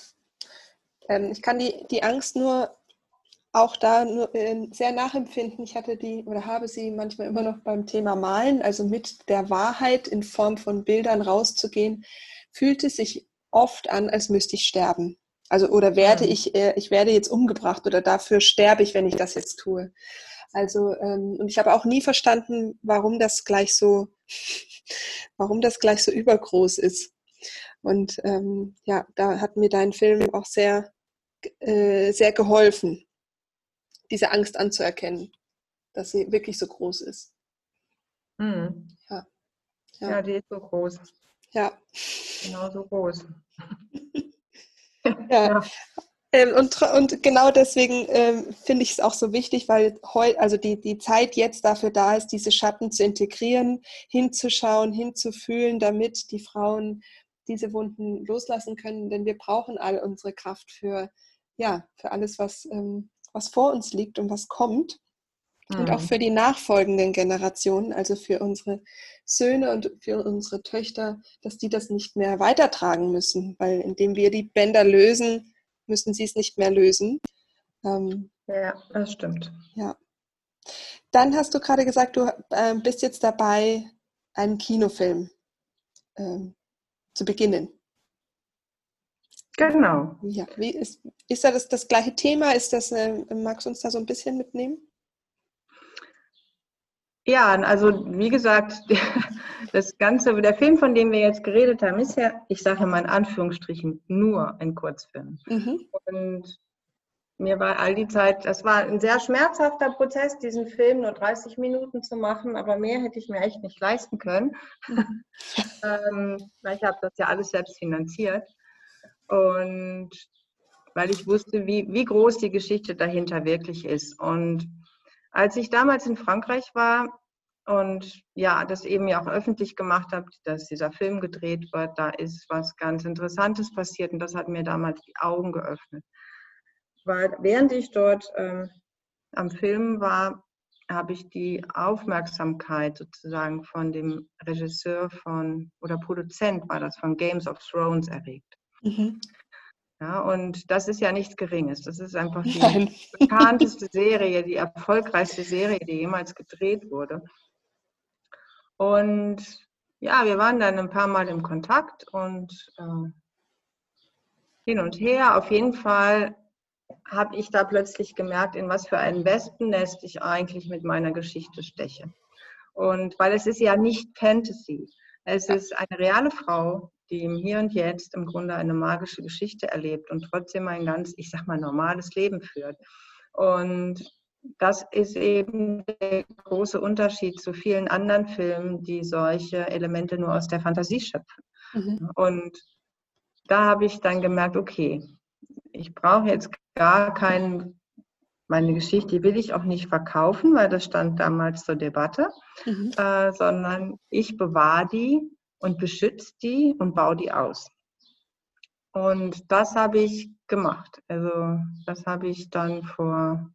Ähm, ich kann die, die Angst nur auch da äh, sehr nachempfinden. Ich hatte die oder habe sie manchmal immer noch beim Thema Malen, also mit der Wahrheit in Form von Bildern rauszugehen, fühlt es sich oft an, als müsste ich sterben. Also oder werde ich, äh, ich werde jetzt umgebracht oder dafür sterbe ich, wenn ich das jetzt tue. Also ähm, und ich habe auch nie verstanden, warum das gleich so, warum das gleich so übergroß ist. Und ähm, ja, da hat mir dein Film auch sehr, äh, sehr geholfen, diese Angst anzuerkennen, dass sie wirklich so groß ist. Hm. Ja. ja. ja, die ist so groß. Ja. Genau so groß. ja. Ähm, und, und genau deswegen ähm, finde ich es auch so wichtig, weil heu, also die, die Zeit jetzt dafür da ist, diese Schatten zu integrieren, hinzuschauen, hinzufühlen, damit die Frauen diese Wunden loslassen können, denn wir brauchen all unsere Kraft für, ja, für alles, was, ähm, was vor uns liegt und was kommt. Und auch mhm. für die nachfolgenden Generationen, also für unsere Söhne und für unsere Töchter, dass die das nicht mehr weitertragen müssen, weil indem wir die Bänder lösen, müssen sie es nicht mehr lösen. Ähm, ja, das stimmt. Ja. Dann hast du gerade gesagt, du äh, bist jetzt dabei, einen Kinofilm ähm, zu beginnen. Genau. Ja, wie ist, ist das das gleiche Thema? Ist das, äh, magst du uns da so ein bisschen mitnehmen? Ja, also wie gesagt, das Ganze, der Film, von dem wir jetzt geredet haben, ist ja, ich sage mal in Anführungsstrichen, nur ein Kurzfilm. Mhm. Und mir war all die Zeit, das war ein sehr schmerzhafter Prozess, diesen Film nur 30 Minuten zu machen, aber mehr hätte ich mir echt nicht leisten können, mhm. ähm, weil ich habe das ja alles selbst finanziert und weil ich wusste, wie, wie groß die Geschichte dahinter wirklich ist. Und als ich damals in Frankreich war und ja, das eben ja auch öffentlich gemacht habe, dass dieser Film gedreht wird, da ist was ganz Interessantes passiert und das hat mir damals die Augen geöffnet. Weil während ich dort ähm, am Film war, habe ich die Aufmerksamkeit sozusagen von dem Regisseur von oder Produzent war das von Games of Thrones erregt. Mhm. Ja, und das ist ja nichts Geringes. Das ist einfach die Nein. bekannteste Serie, die erfolgreichste Serie, die jemals gedreht wurde. Und ja, wir waren dann ein paar Mal im Kontakt und äh, hin und her. Auf jeden Fall habe ich da plötzlich gemerkt, in was für ein Wespennest ich eigentlich mit meiner Geschichte steche. Und weil es ist ja nicht Fantasy. Es ist eine reale Frau, die im Hier und Jetzt im Grunde eine magische Geschichte erlebt und trotzdem ein ganz, ich sag mal, normales Leben führt. Und das ist eben der große Unterschied zu vielen anderen Filmen, die solche Elemente nur aus der Fantasie schöpfen. Mhm. Und da habe ich dann gemerkt, okay, ich brauche jetzt gar keinen, meine Geschichte die will ich auch nicht verkaufen, weil das stand damals zur Debatte, mhm. äh, sondern ich bewahre die und beschütze die und baue die aus. Und das habe ich gemacht. Also das habe ich dann vor,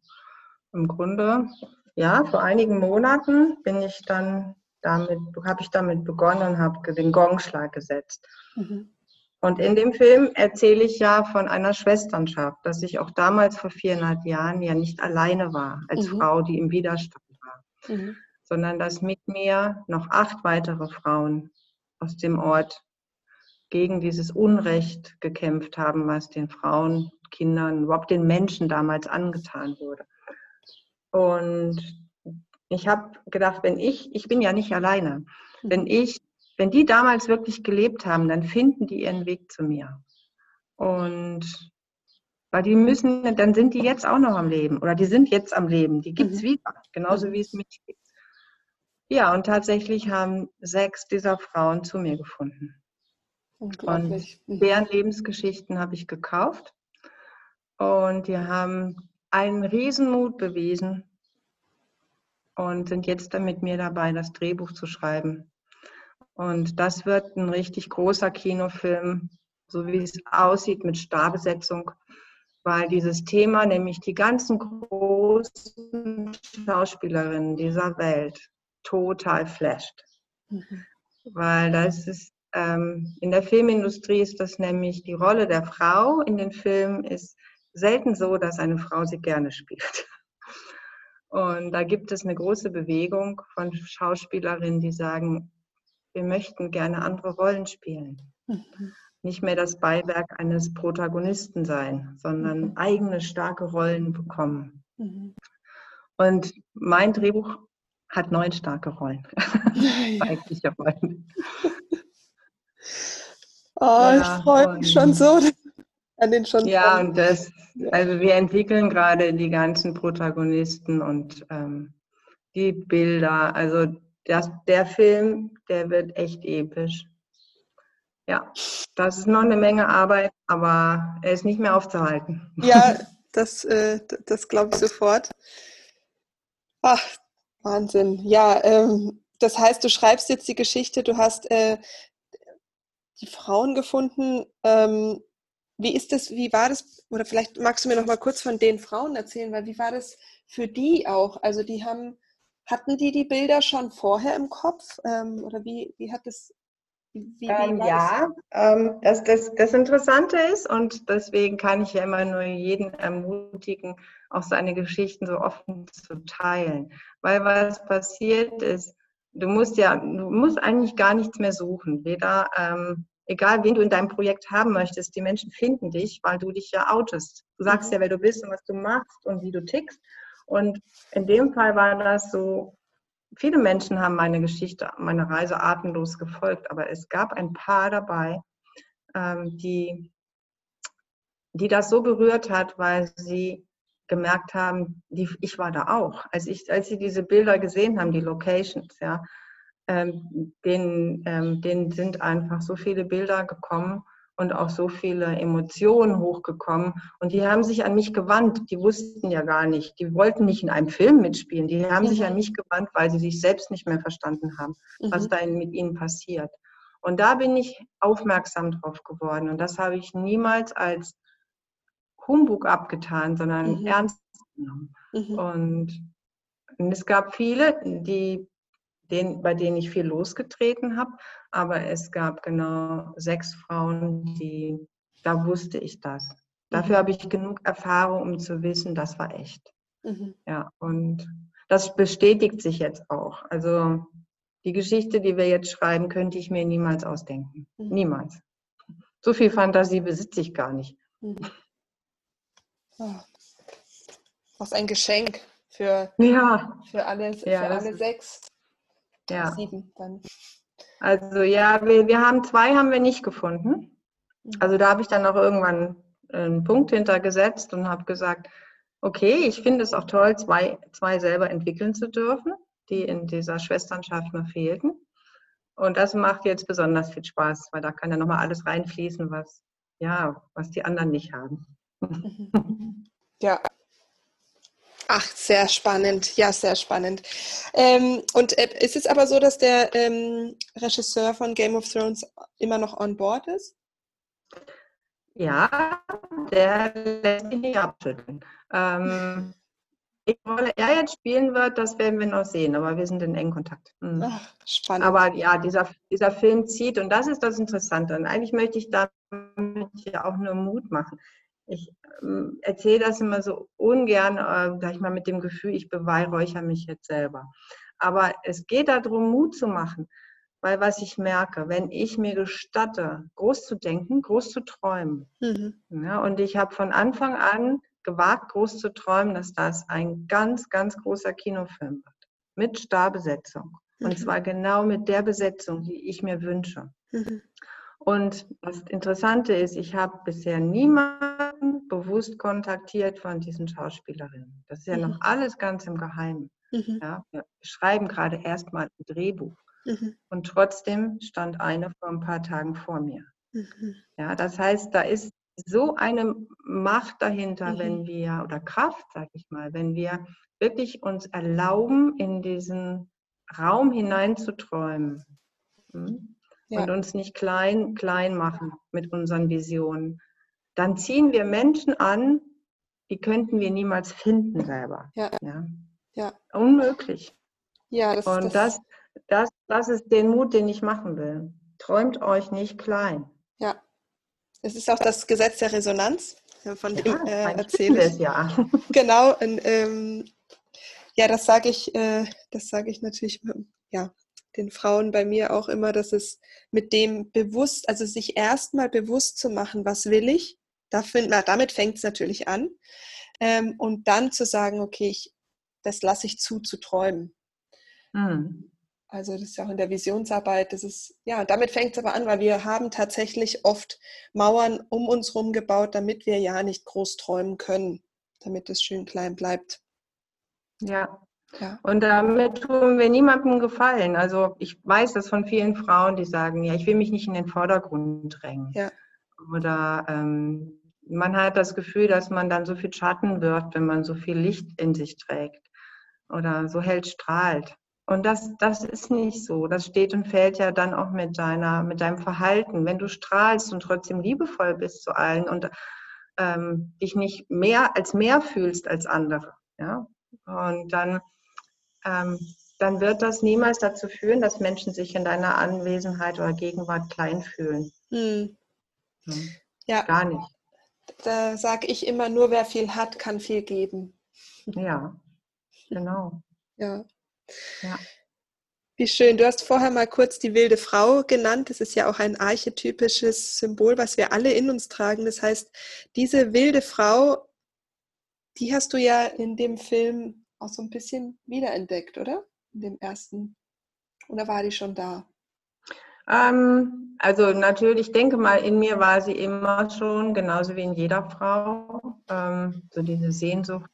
im Grunde, ja, vor einigen Monaten bin ich dann damit, habe ich damit begonnen und habe den Gongschlag gesetzt. Mhm. Und in dem Film erzähle ich ja von einer Schwesternschaft, dass ich auch damals vor viereinhalb Jahren ja nicht alleine war, als mhm. Frau, die im Widerstand war, mhm. sondern dass mit mir noch acht weitere Frauen aus dem Ort gegen dieses Unrecht gekämpft haben, was den Frauen, Kindern, überhaupt den Menschen damals angetan wurde. Und ich habe gedacht, wenn ich, ich bin ja nicht alleine, wenn mhm. ich wenn die damals wirklich gelebt haben, dann finden die ihren Weg zu mir. Und weil die müssen, dann sind die jetzt auch noch am Leben oder die sind jetzt am Leben. Die gibt es mhm. wieder, genauso wie es mich gibt. Ja, und tatsächlich haben sechs dieser Frauen zu mir gefunden. Und deren Lebensgeschichten habe ich gekauft. Und die haben einen Riesenmut bewiesen und sind jetzt dann mit mir dabei, das Drehbuch zu schreiben. Und das wird ein richtig großer Kinofilm, so wie es aussieht, mit Starbesetzung, weil dieses Thema, nämlich die ganzen großen Schauspielerinnen dieser Welt, total flasht. Mhm. Weil das ist, ähm, in der Filmindustrie ist das nämlich die Rolle der Frau in den Filmen ist selten so, dass eine Frau sie gerne spielt. Und da gibt es eine große Bewegung von Schauspielerinnen, die sagen, wir möchten gerne andere Rollen spielen. Mhm. Nicht mehr das Beiwerk eines Protagonisten sein, sondern mhm. eigene starke Rollen bekommen. Mhm. Und mein Drehbuch hat neun starke Rollen. Weibliche Rollen. Oh, ja, ich freue mich schon so an den schon. Ja, und das, also wir entwickeln gerade die ganzen Protagonisten und ähm, die Bilder. Also das, der Film, der wird echt episch. Ja, das ist noch eine Menge Arbeit, aber er ist nicht mehr aufzuhalten. Ja, das, äh, das glaube ich sofort. Ach, Wahnsinn. Ja, ähm, das heißt, du schreibst jetzt die Geschichte, du hast äh, die Frauen gefunden. Ähm, wie ist das, wie war das, oder vielleicht magst du mir noch mal kurz von den Frauen erzählen, weil wie war das für die auch? Also die haben, hatten die die Bilder schon vorher im Kopf? Ähm, oder wie, wie hat das wie, wie ähm, ja, ähm, das, das, das Interessante ist, und deswegen kann ich ja immer nur jeden ermutigen, auch seine Geschichten so offen zu teilen. Weil was passiert ist, du musst ja, du musst eigentlich gar nichts mehr suchen. Weder, ähm, egal wen du in deinem Projekt haben möchtest, die Menschen finden dich, weil du dich ja outest. Du sagst ja, wer du bist und was du machst und wie du tickst. Und in dem Fall war das so, viele Menschen haben meine Geschichte, meine Reise atemlos gefolgt, aber es gab ein paar dabei, ähm, die, die das so berührt hat, weil sie gemerkt haben, die, ich war da auch. Als, ich, als sie diese Bilder gesehen haben, die Locations, ja, ähm, denen, ähm, denen sind einfach so viele Bilder gekommen und auch so viele Emotionen hochgekommen. Und die haben sich an mich gewandt. Die wussten ja gar nicht. Die wollten nicht in einem Film mitspielen. Die haben mhm. sich an mich gewandt, weil sie sich selbst nicht mehr verstanden haben, mhm. was da mit ihnen passiert. Und da bin ich aufmerksam drauf geworden. Und das habe ich niemals als Humbug abgetan, sondern mhm. ernst genommen. Mhm. Und, und es gab viele, die den, bei denen ich viel losgetreten habe. Aber es gab genau sechs Frauen, die, da wusste ich das. Dafür mhm. habe ich genug Erfahrung, um zu wissen, das war echt. Mhm. Ja, und das bestätigt sich jetzt auch. Also die Geschichte, die wir jetzt schreiben, könnte ich mir niemals ausdenken. Mhm. Niemals. So viel Fantasie besitze ich gar nicht. Mhm. Oh. Was ein Geschenk für, ja. für, alle, ja, für alle sechs. Ja. Sieben dann. Also ja, wir, wir haben zwei haben wir nicht gefunden. Mhm. Also da habe ich dann auch irgendwann einen Punkt hintergesetzt und habe gesagt, okay, ich finde es auch toll, zwei, zwei selber entwickeln zu dürfen, die in dieser Schwesternschaft noch fehlten. Und das macht jetzt besonders viel Spaß, weil da kann ja nochmal alles reinfließen, was, ja, was die anderen nicht haben. Ja, Ach, sehr spannend. Ja, sehr spannend. Ähm, und äh, ist es aber so, dass der ähm, Regisseur von Game of Thrones immer noch on board ist? Ja, der lässt sich nicht abschütteln. Ähm, ich Rolle er jetzt spielen wird, das werden wir noch sehen, aber wir sind in engem Kontakt. Mhm. Ach, spannend. Aber ja, dieser, dieser Film zieht und das ist das Interessante. Und eigentlich möchte ich damit ja auch nur Mut machen ich ähm, erzähle das immer so ungern, äh, sag ich mal, mit dem Gefühl, ich beweihräuchere mich jetzt selber. Aber es geht darum, Mut zu machen. Weil was ich merke, wenn ich mir gestatte, groß zu denken, groß zu träumen, mhm. ja, und ich habe von Anfang an gewagt, groß zu träumen, dass das ein ganz, ganz großer Kinofilm wird. Mit Starbesetzung. Und mhm. zwar genau mit der Besetzung, die ich mir wünsche. Mhm. Und das Interessante ist, ich habe bisher niemanden bewusst kontaktiert von diesen Schauspielerinnen. Das ist ja mhm. noch alles ganz im Geheimen. Mhm. Ja, wir schreiben gerade erstmal ein Drehbuch. Mhm. Und trotzdem stand eine vor ein paar Tagen vor mir. Mhm. Ja, das heißt, da ist so eine Macht dahinter, mhm. wenn wir, oder Kraft, sag ich mal, wenn wir wirklich uns erlauben, in diesen Raum hineinzuträumen. Hm? Ja. und uns nicht klein, klein machen mit unseren Visionen. Dann ziehen wir Menschen an, die könnten wir niemals finden selber. Ja. ja. ja. Unmöglich. Ja, das, und das, das, das ist den Mut, den ich machen will. Träumt euch nicht klein. Ja. Es ist auch das Gesetz der Resonanz. von ja, dem äh, erzähle ich. Ja. Genau, und, ähm, ja, das sage ich, äh, das sage ich natürlich, ja, den Frauen bei mir auch immer, dass es mit dem bewusst, also sich erstmal bewusst zu machen, was will ich, dafür, na, damit fängt es natürlich an. Ähm, und dann zu sagen, okay, ich, das lasse ich zu, zu träumen. Mhm. Also das ist ja auch in der Visionsarbeit, das ist, ja, damit fängt es aber an, weil wir haben tatsächlich oft Mauern um uns herum gebaut, damit wir ja nicht groß träumen können, damit es schön klein bleibt. Ja. Ja. Und damit tun wir niemandem gefallen. Also ich weiß das von vielen Frauen, die sagen, ja, ich will mich nicht in den Vordergrund drängen. Ja. Oder ähm, man hat das Gefühl, dass man dann so viel Schatten wirft, wenn man so viel Licht in sich trägt oder so hell strahlt. Und das, das ist nicht so. Das steht und fällt ja dann auch mit deiner, mit deinem Verhalten. Wenn du strahlst und trotzdem liebevoll bist zu allen und ähm, dich nicht mehr als mehr fühlst als andere, ja, und dann, dann wird das niemals dazu führen, dass Menschen sich in deiner Anwesenheit oder Gegenwart klein fühlen. Hm. Hm. Ja. Gar nicht. Da sage ich immer, nur wer viel hat, kann viel geben. Ja, genau. Ja. Ja. Wie schön. Du hast vorher mal kurz die wilde Frau genannt. Das ist ja auch ein archetypisches Symbol, was wir alle in uns tragen. Das heißt, diese wilde Frau, die hast du ja in dem Film auch so ein bisschen wiederentdeckt, oder? In dem ersten. Oder war die schon da? Ähm, also natürlich, ich denke mal, in mir war sie immer schon, genauso wie in jeder Frau, ähm, so diese Sehnsucht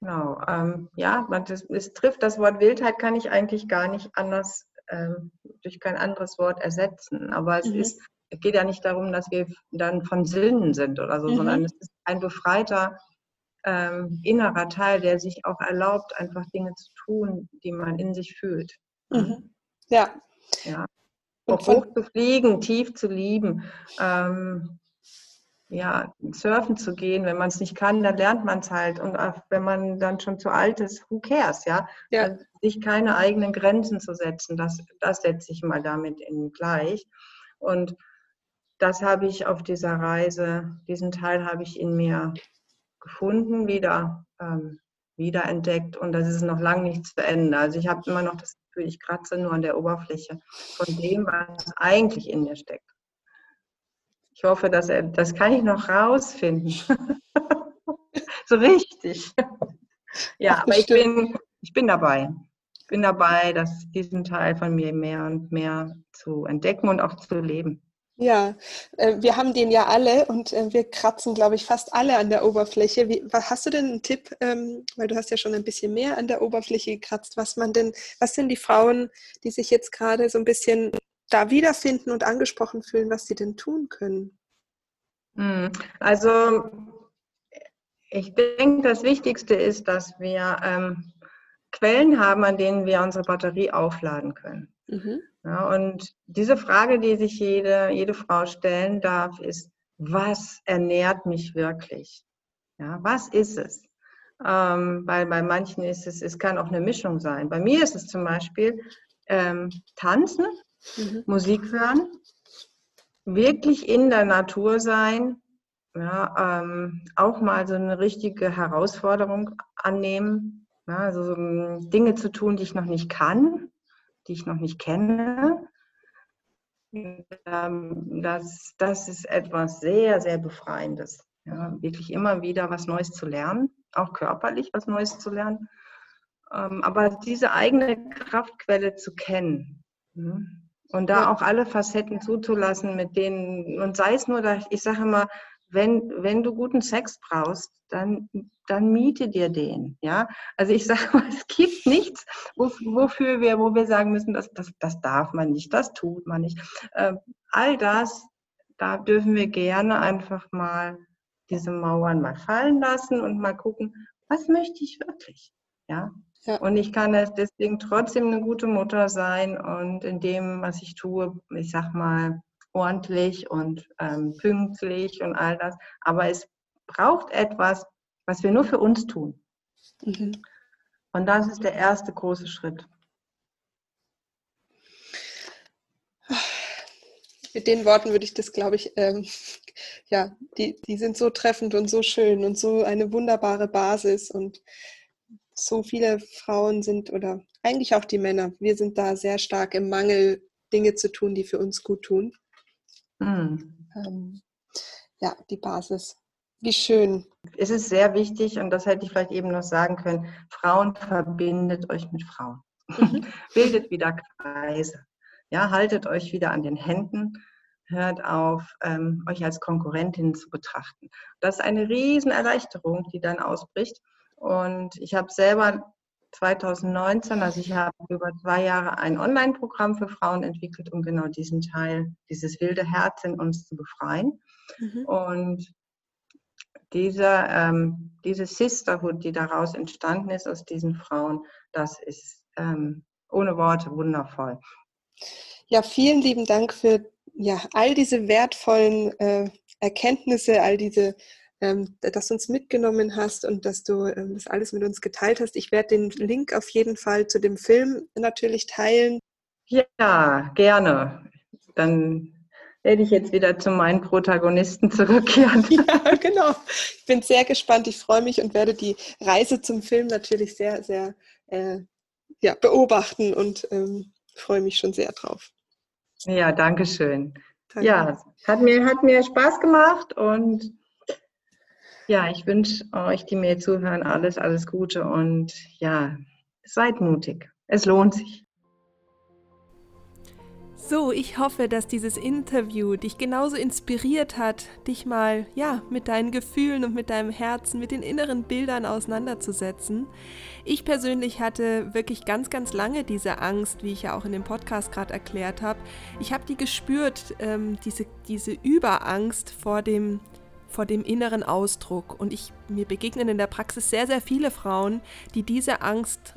Genau, ähm, ja, das, es trifft das Wort Wildheit, kann ich eigentlich gar nicht anders, ähm, durch kein anderes Wort ersetzen. Aber es mhm. ist, es geht ja nicht darum, dass wir dann von Sinnen sind oder so, mhm. sondern es ist ein befreiter ähm, innerer Teil, der sich auch erlaubt, einfach Dinge zu tun, die man in sich fühlt. Mhm. Ja. ja. hoch zu fliegen, tief zu lieben. Ähm, ja, surfen zu gehen. Wenn man es nicht kann, dann lernt man es halt. Und wenn man dann schon zu alt ist, who cares, ja? ja. Also sich keine eigenen Grenzen zu setzen, das, das setze ich mal damit in gleich. Und das habe ich auf dieser Reise, diesen Teil habe ich in mir gefunden, wieder, ähm, wieder entdeckt. Und das ist noch lange nicht zu Ende. Also ich habe immer noch das Gefühl, ich kratze nur an der Oberfläche von dem, was eigentlich in mir steckt. Ich hoffe, dass er, das kann ich noch rausfinden. so richtig. ja, aber ich bin, ich bin dabei. Ich bin dabei, dass diesen Teil von mir mehr und mehr zu entdecken und auch zu leben. Ja, äh, wir haben den ja alle und äh, wir kratzen, glaube ich, fast alle an der Oberfläche. Wie, hast du denn einen Tipp, ähm, weil du hast ja schon ein bisschen mehr an der Oberfläche gekratzt, was man denn, was sind die Frauen, die sich jetzt gerade so ein bisschen da wiederfinden und angesprochen fühlen, was sie denn tun können? Hm, also ich denke, das Wichtigste ist, dass wir ähm, Quellen haben, an denen wir unsere Batterie aufladen können. Mhm. Ja, und diese Frage, die sich jede, jede Frau stellen darf, ist, was ernährt mich wirklich? Ja, was ist es? Ähm, weil bei manchen ist es, es kann auch eine Mischung sein. Bei mir ist es zum Beispiel ähm, Tanzen, mhm. Musik hören, wirklich in der Natur sein, ja, ähm, auch mal so eine richtige Herausforderung annehmen, ja, also so, um, Dinge zu tun, die ich noch nicht kann, die ich noch nicht kenne. Ähm, das, das ist etwas sehr, sehr Befreiendes. Ja, wirklich immer wieder was Neues zu lernen, auch körperlich was Neues zu lernen. Ähm, aber diese eigene Kraftquelle zu kennen. Und da auch alle Facetten zuzulassen, mit denen, und sei es nur, ich sage immer, wenn, wenn du guten Sex brauchst, dann, dann miete dir den. Ja? Also ich sage mal, es gibt nichts, wofür wir, wo wir sagen müssen, das, das, das darf man nicht, das tut man nicht. Äh, all das, da dürfen wir gerne einfach mal diese Mauern mal fallen lassen und mal gucken, was möchte ich wirklich? Ja, ja. Und ich kann es deswegen trotzdem eine gute Mutter sein und in dem, was ich tue, ich sag mal, ordentlich und ähm, pünktlich und all das. Aber es braucht etwas, was wir nur für uns tun. Mhm. Und das ist der erste große Schritt. Mit den Worten würde ich das, glaube ich, ähm, ja, die, die sind so treffend und so schön und so eine wunderbare Basis und so viele Frauen sind oder eigentlich auch die Männer, wir sind da sehr stark im Mangel, Dinge zu tun, die für uns gut tun. Mhm. Ähm, ja, die Basis. Wie schön. Es ist sehr wichtig, und das hätte ich vielleicht eben noch sagen können, Frauen verbindet euch mit Frauen. Mhm. Bildet wieder Kreise. Ja, haltet euch wieder an den Händen. Hört auf, ähm, euch als Konkurrentin zu betrachten. Das ist eine Riesenerleichterung, die dann ausbricht. Und ich habe selber 2019, also ich habe über zwei Jahre ein Online-Programm für Frauen entwickelt, um genau diesen Teil, dieses wilde Herz in uns zu befreien. Mhm. Und dieser, ähm, diese Sisterhood, die daraus entstanden ist aus diesen Frauen, das ist ähm, ohne Worte wundervoll. Ja, vielen lieben Dank für ja, all diese wertvollen äh, Erkenntnisse, all diese, dass du uns mitgenommen hast und dass du ähm, das alles mit uns geteilt hast. Ich werde den Link auf jeden Fall zu dem Film natürlich teilen. Ja, gerne. Dann werde ich jetzt wieder zu meinen Protagonisten zurückkehren. Ja, genau. Ich bin sehr gespannt. Ich freue mich und werde die Reise zum Film natürlich sehr, sehr äh, ja, beobachten und ähm, freue mich schon sehr drauf. Ja, danke schön. Danke. Ja, hat mir, hat mir Spaß gemacht und ja, ich wünsche euch, die mir zuhören, alles, alles Gute und ja, seid mutig. Es lohnt sich. So, ich hoffe, dass dieses Interview dich genauso inspiriert hat, dich mal ja mit deinen Gefühlen und mit deinem Herzen, mit den inneren Bildern auseinanderzusetzen. Ich persönlich hatte wirklich ganz, ganz lange diese Angst, wie ich ja auch in dem Podcast gerade erklärt habe. Ich habe die gespürt, ähm, diese, diese Überangst vor dem vor dem inneren Ausdruck. Und ich, mir begegnen in der Praxis sehr, sehr viele Frauen, die diese Angst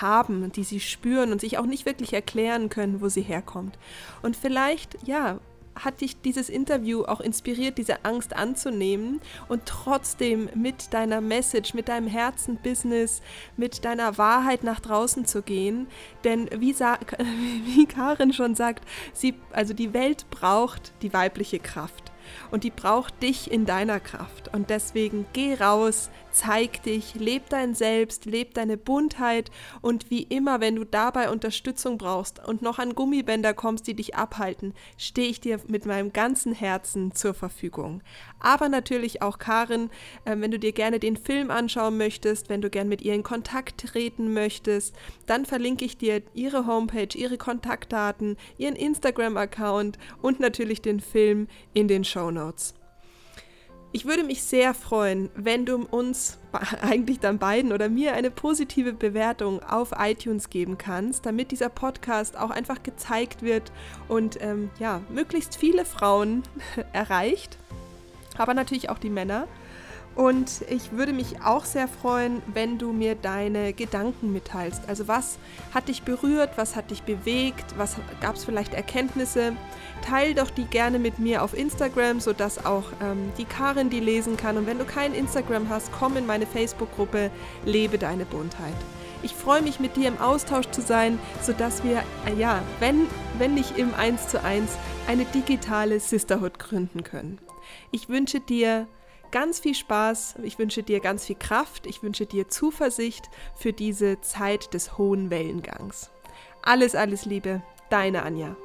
haben, die sie spüren und sich auch nicht wirklich erklären können, wo sie herkommt. Und vielleicht, ja, hat dich dieses Interview auch inspiriert, diese Angst anzunehmen und trotzdem mit deiner Message, mit deinem Herzen-Business, mit deiner Wahrheit nach draußen zu gehen. Denn wie, wie Karin schon sagt, sie, also die Welt braucht die weibliche Kraft und die braucht dich in deiner Kraft. Und deswegen geh raus, zeig dich, leb dein Selbst, leb deine Buntheit und wie immer, wenn du dabei Unterstützung brauchst und noch an Gummibänder kommst, die dich abhalten, stehe ich dir mit meinem ganzen Herzen zur Verfügung. Aber natürlich auch Karin, äh, wenn du dir gerne den Film anschauen möchtest, wenn du gern mit ihr in Kontakt treten möchtest, dann verlinke ich dir ihre Homepage, ihre Kontaktdaten, ihren Instagram-Account und natürlich den Film in den Show Notes. Ich würde mich sehr freuen, wenn du uns, eigentlich dann beiden oder mir, eine positive Bewertung auf iTunes geben kannst, damit dieser Podcast auch einfach gezeigt wird und ähm, ja, möglichst viele Frauen erreicht, aber natürlich auch die Männer. Und ich würde mich auch sehr freuen, wenn du mir deine Gedanken mitteilst. Also was hat dich berührt, was hat dich bewegt, was gab es vielleicht Erkenntnisse? Teil doch die gerne mit mir auf Instagram, sodass auch ähm, die Karin die lesen kann. Und wenn du kein Instagram hast, komm in meine Facebook-Gruppe Lebe deine Buntheit. Ich freue mich mit dir im Austausch zu sein, sodass wir, äh, ja, wenn, wenn nicht im 1 zu 1, eine digitale Sisterhood gründen können. Ich wünsche dir ganz viel Spaß, ich wünsche dir ganz viel Kraft, ich wünsche dir Zuversicht für diese Zeit des hohen Wellengangs. Alles, alles Liebe, deine Anja.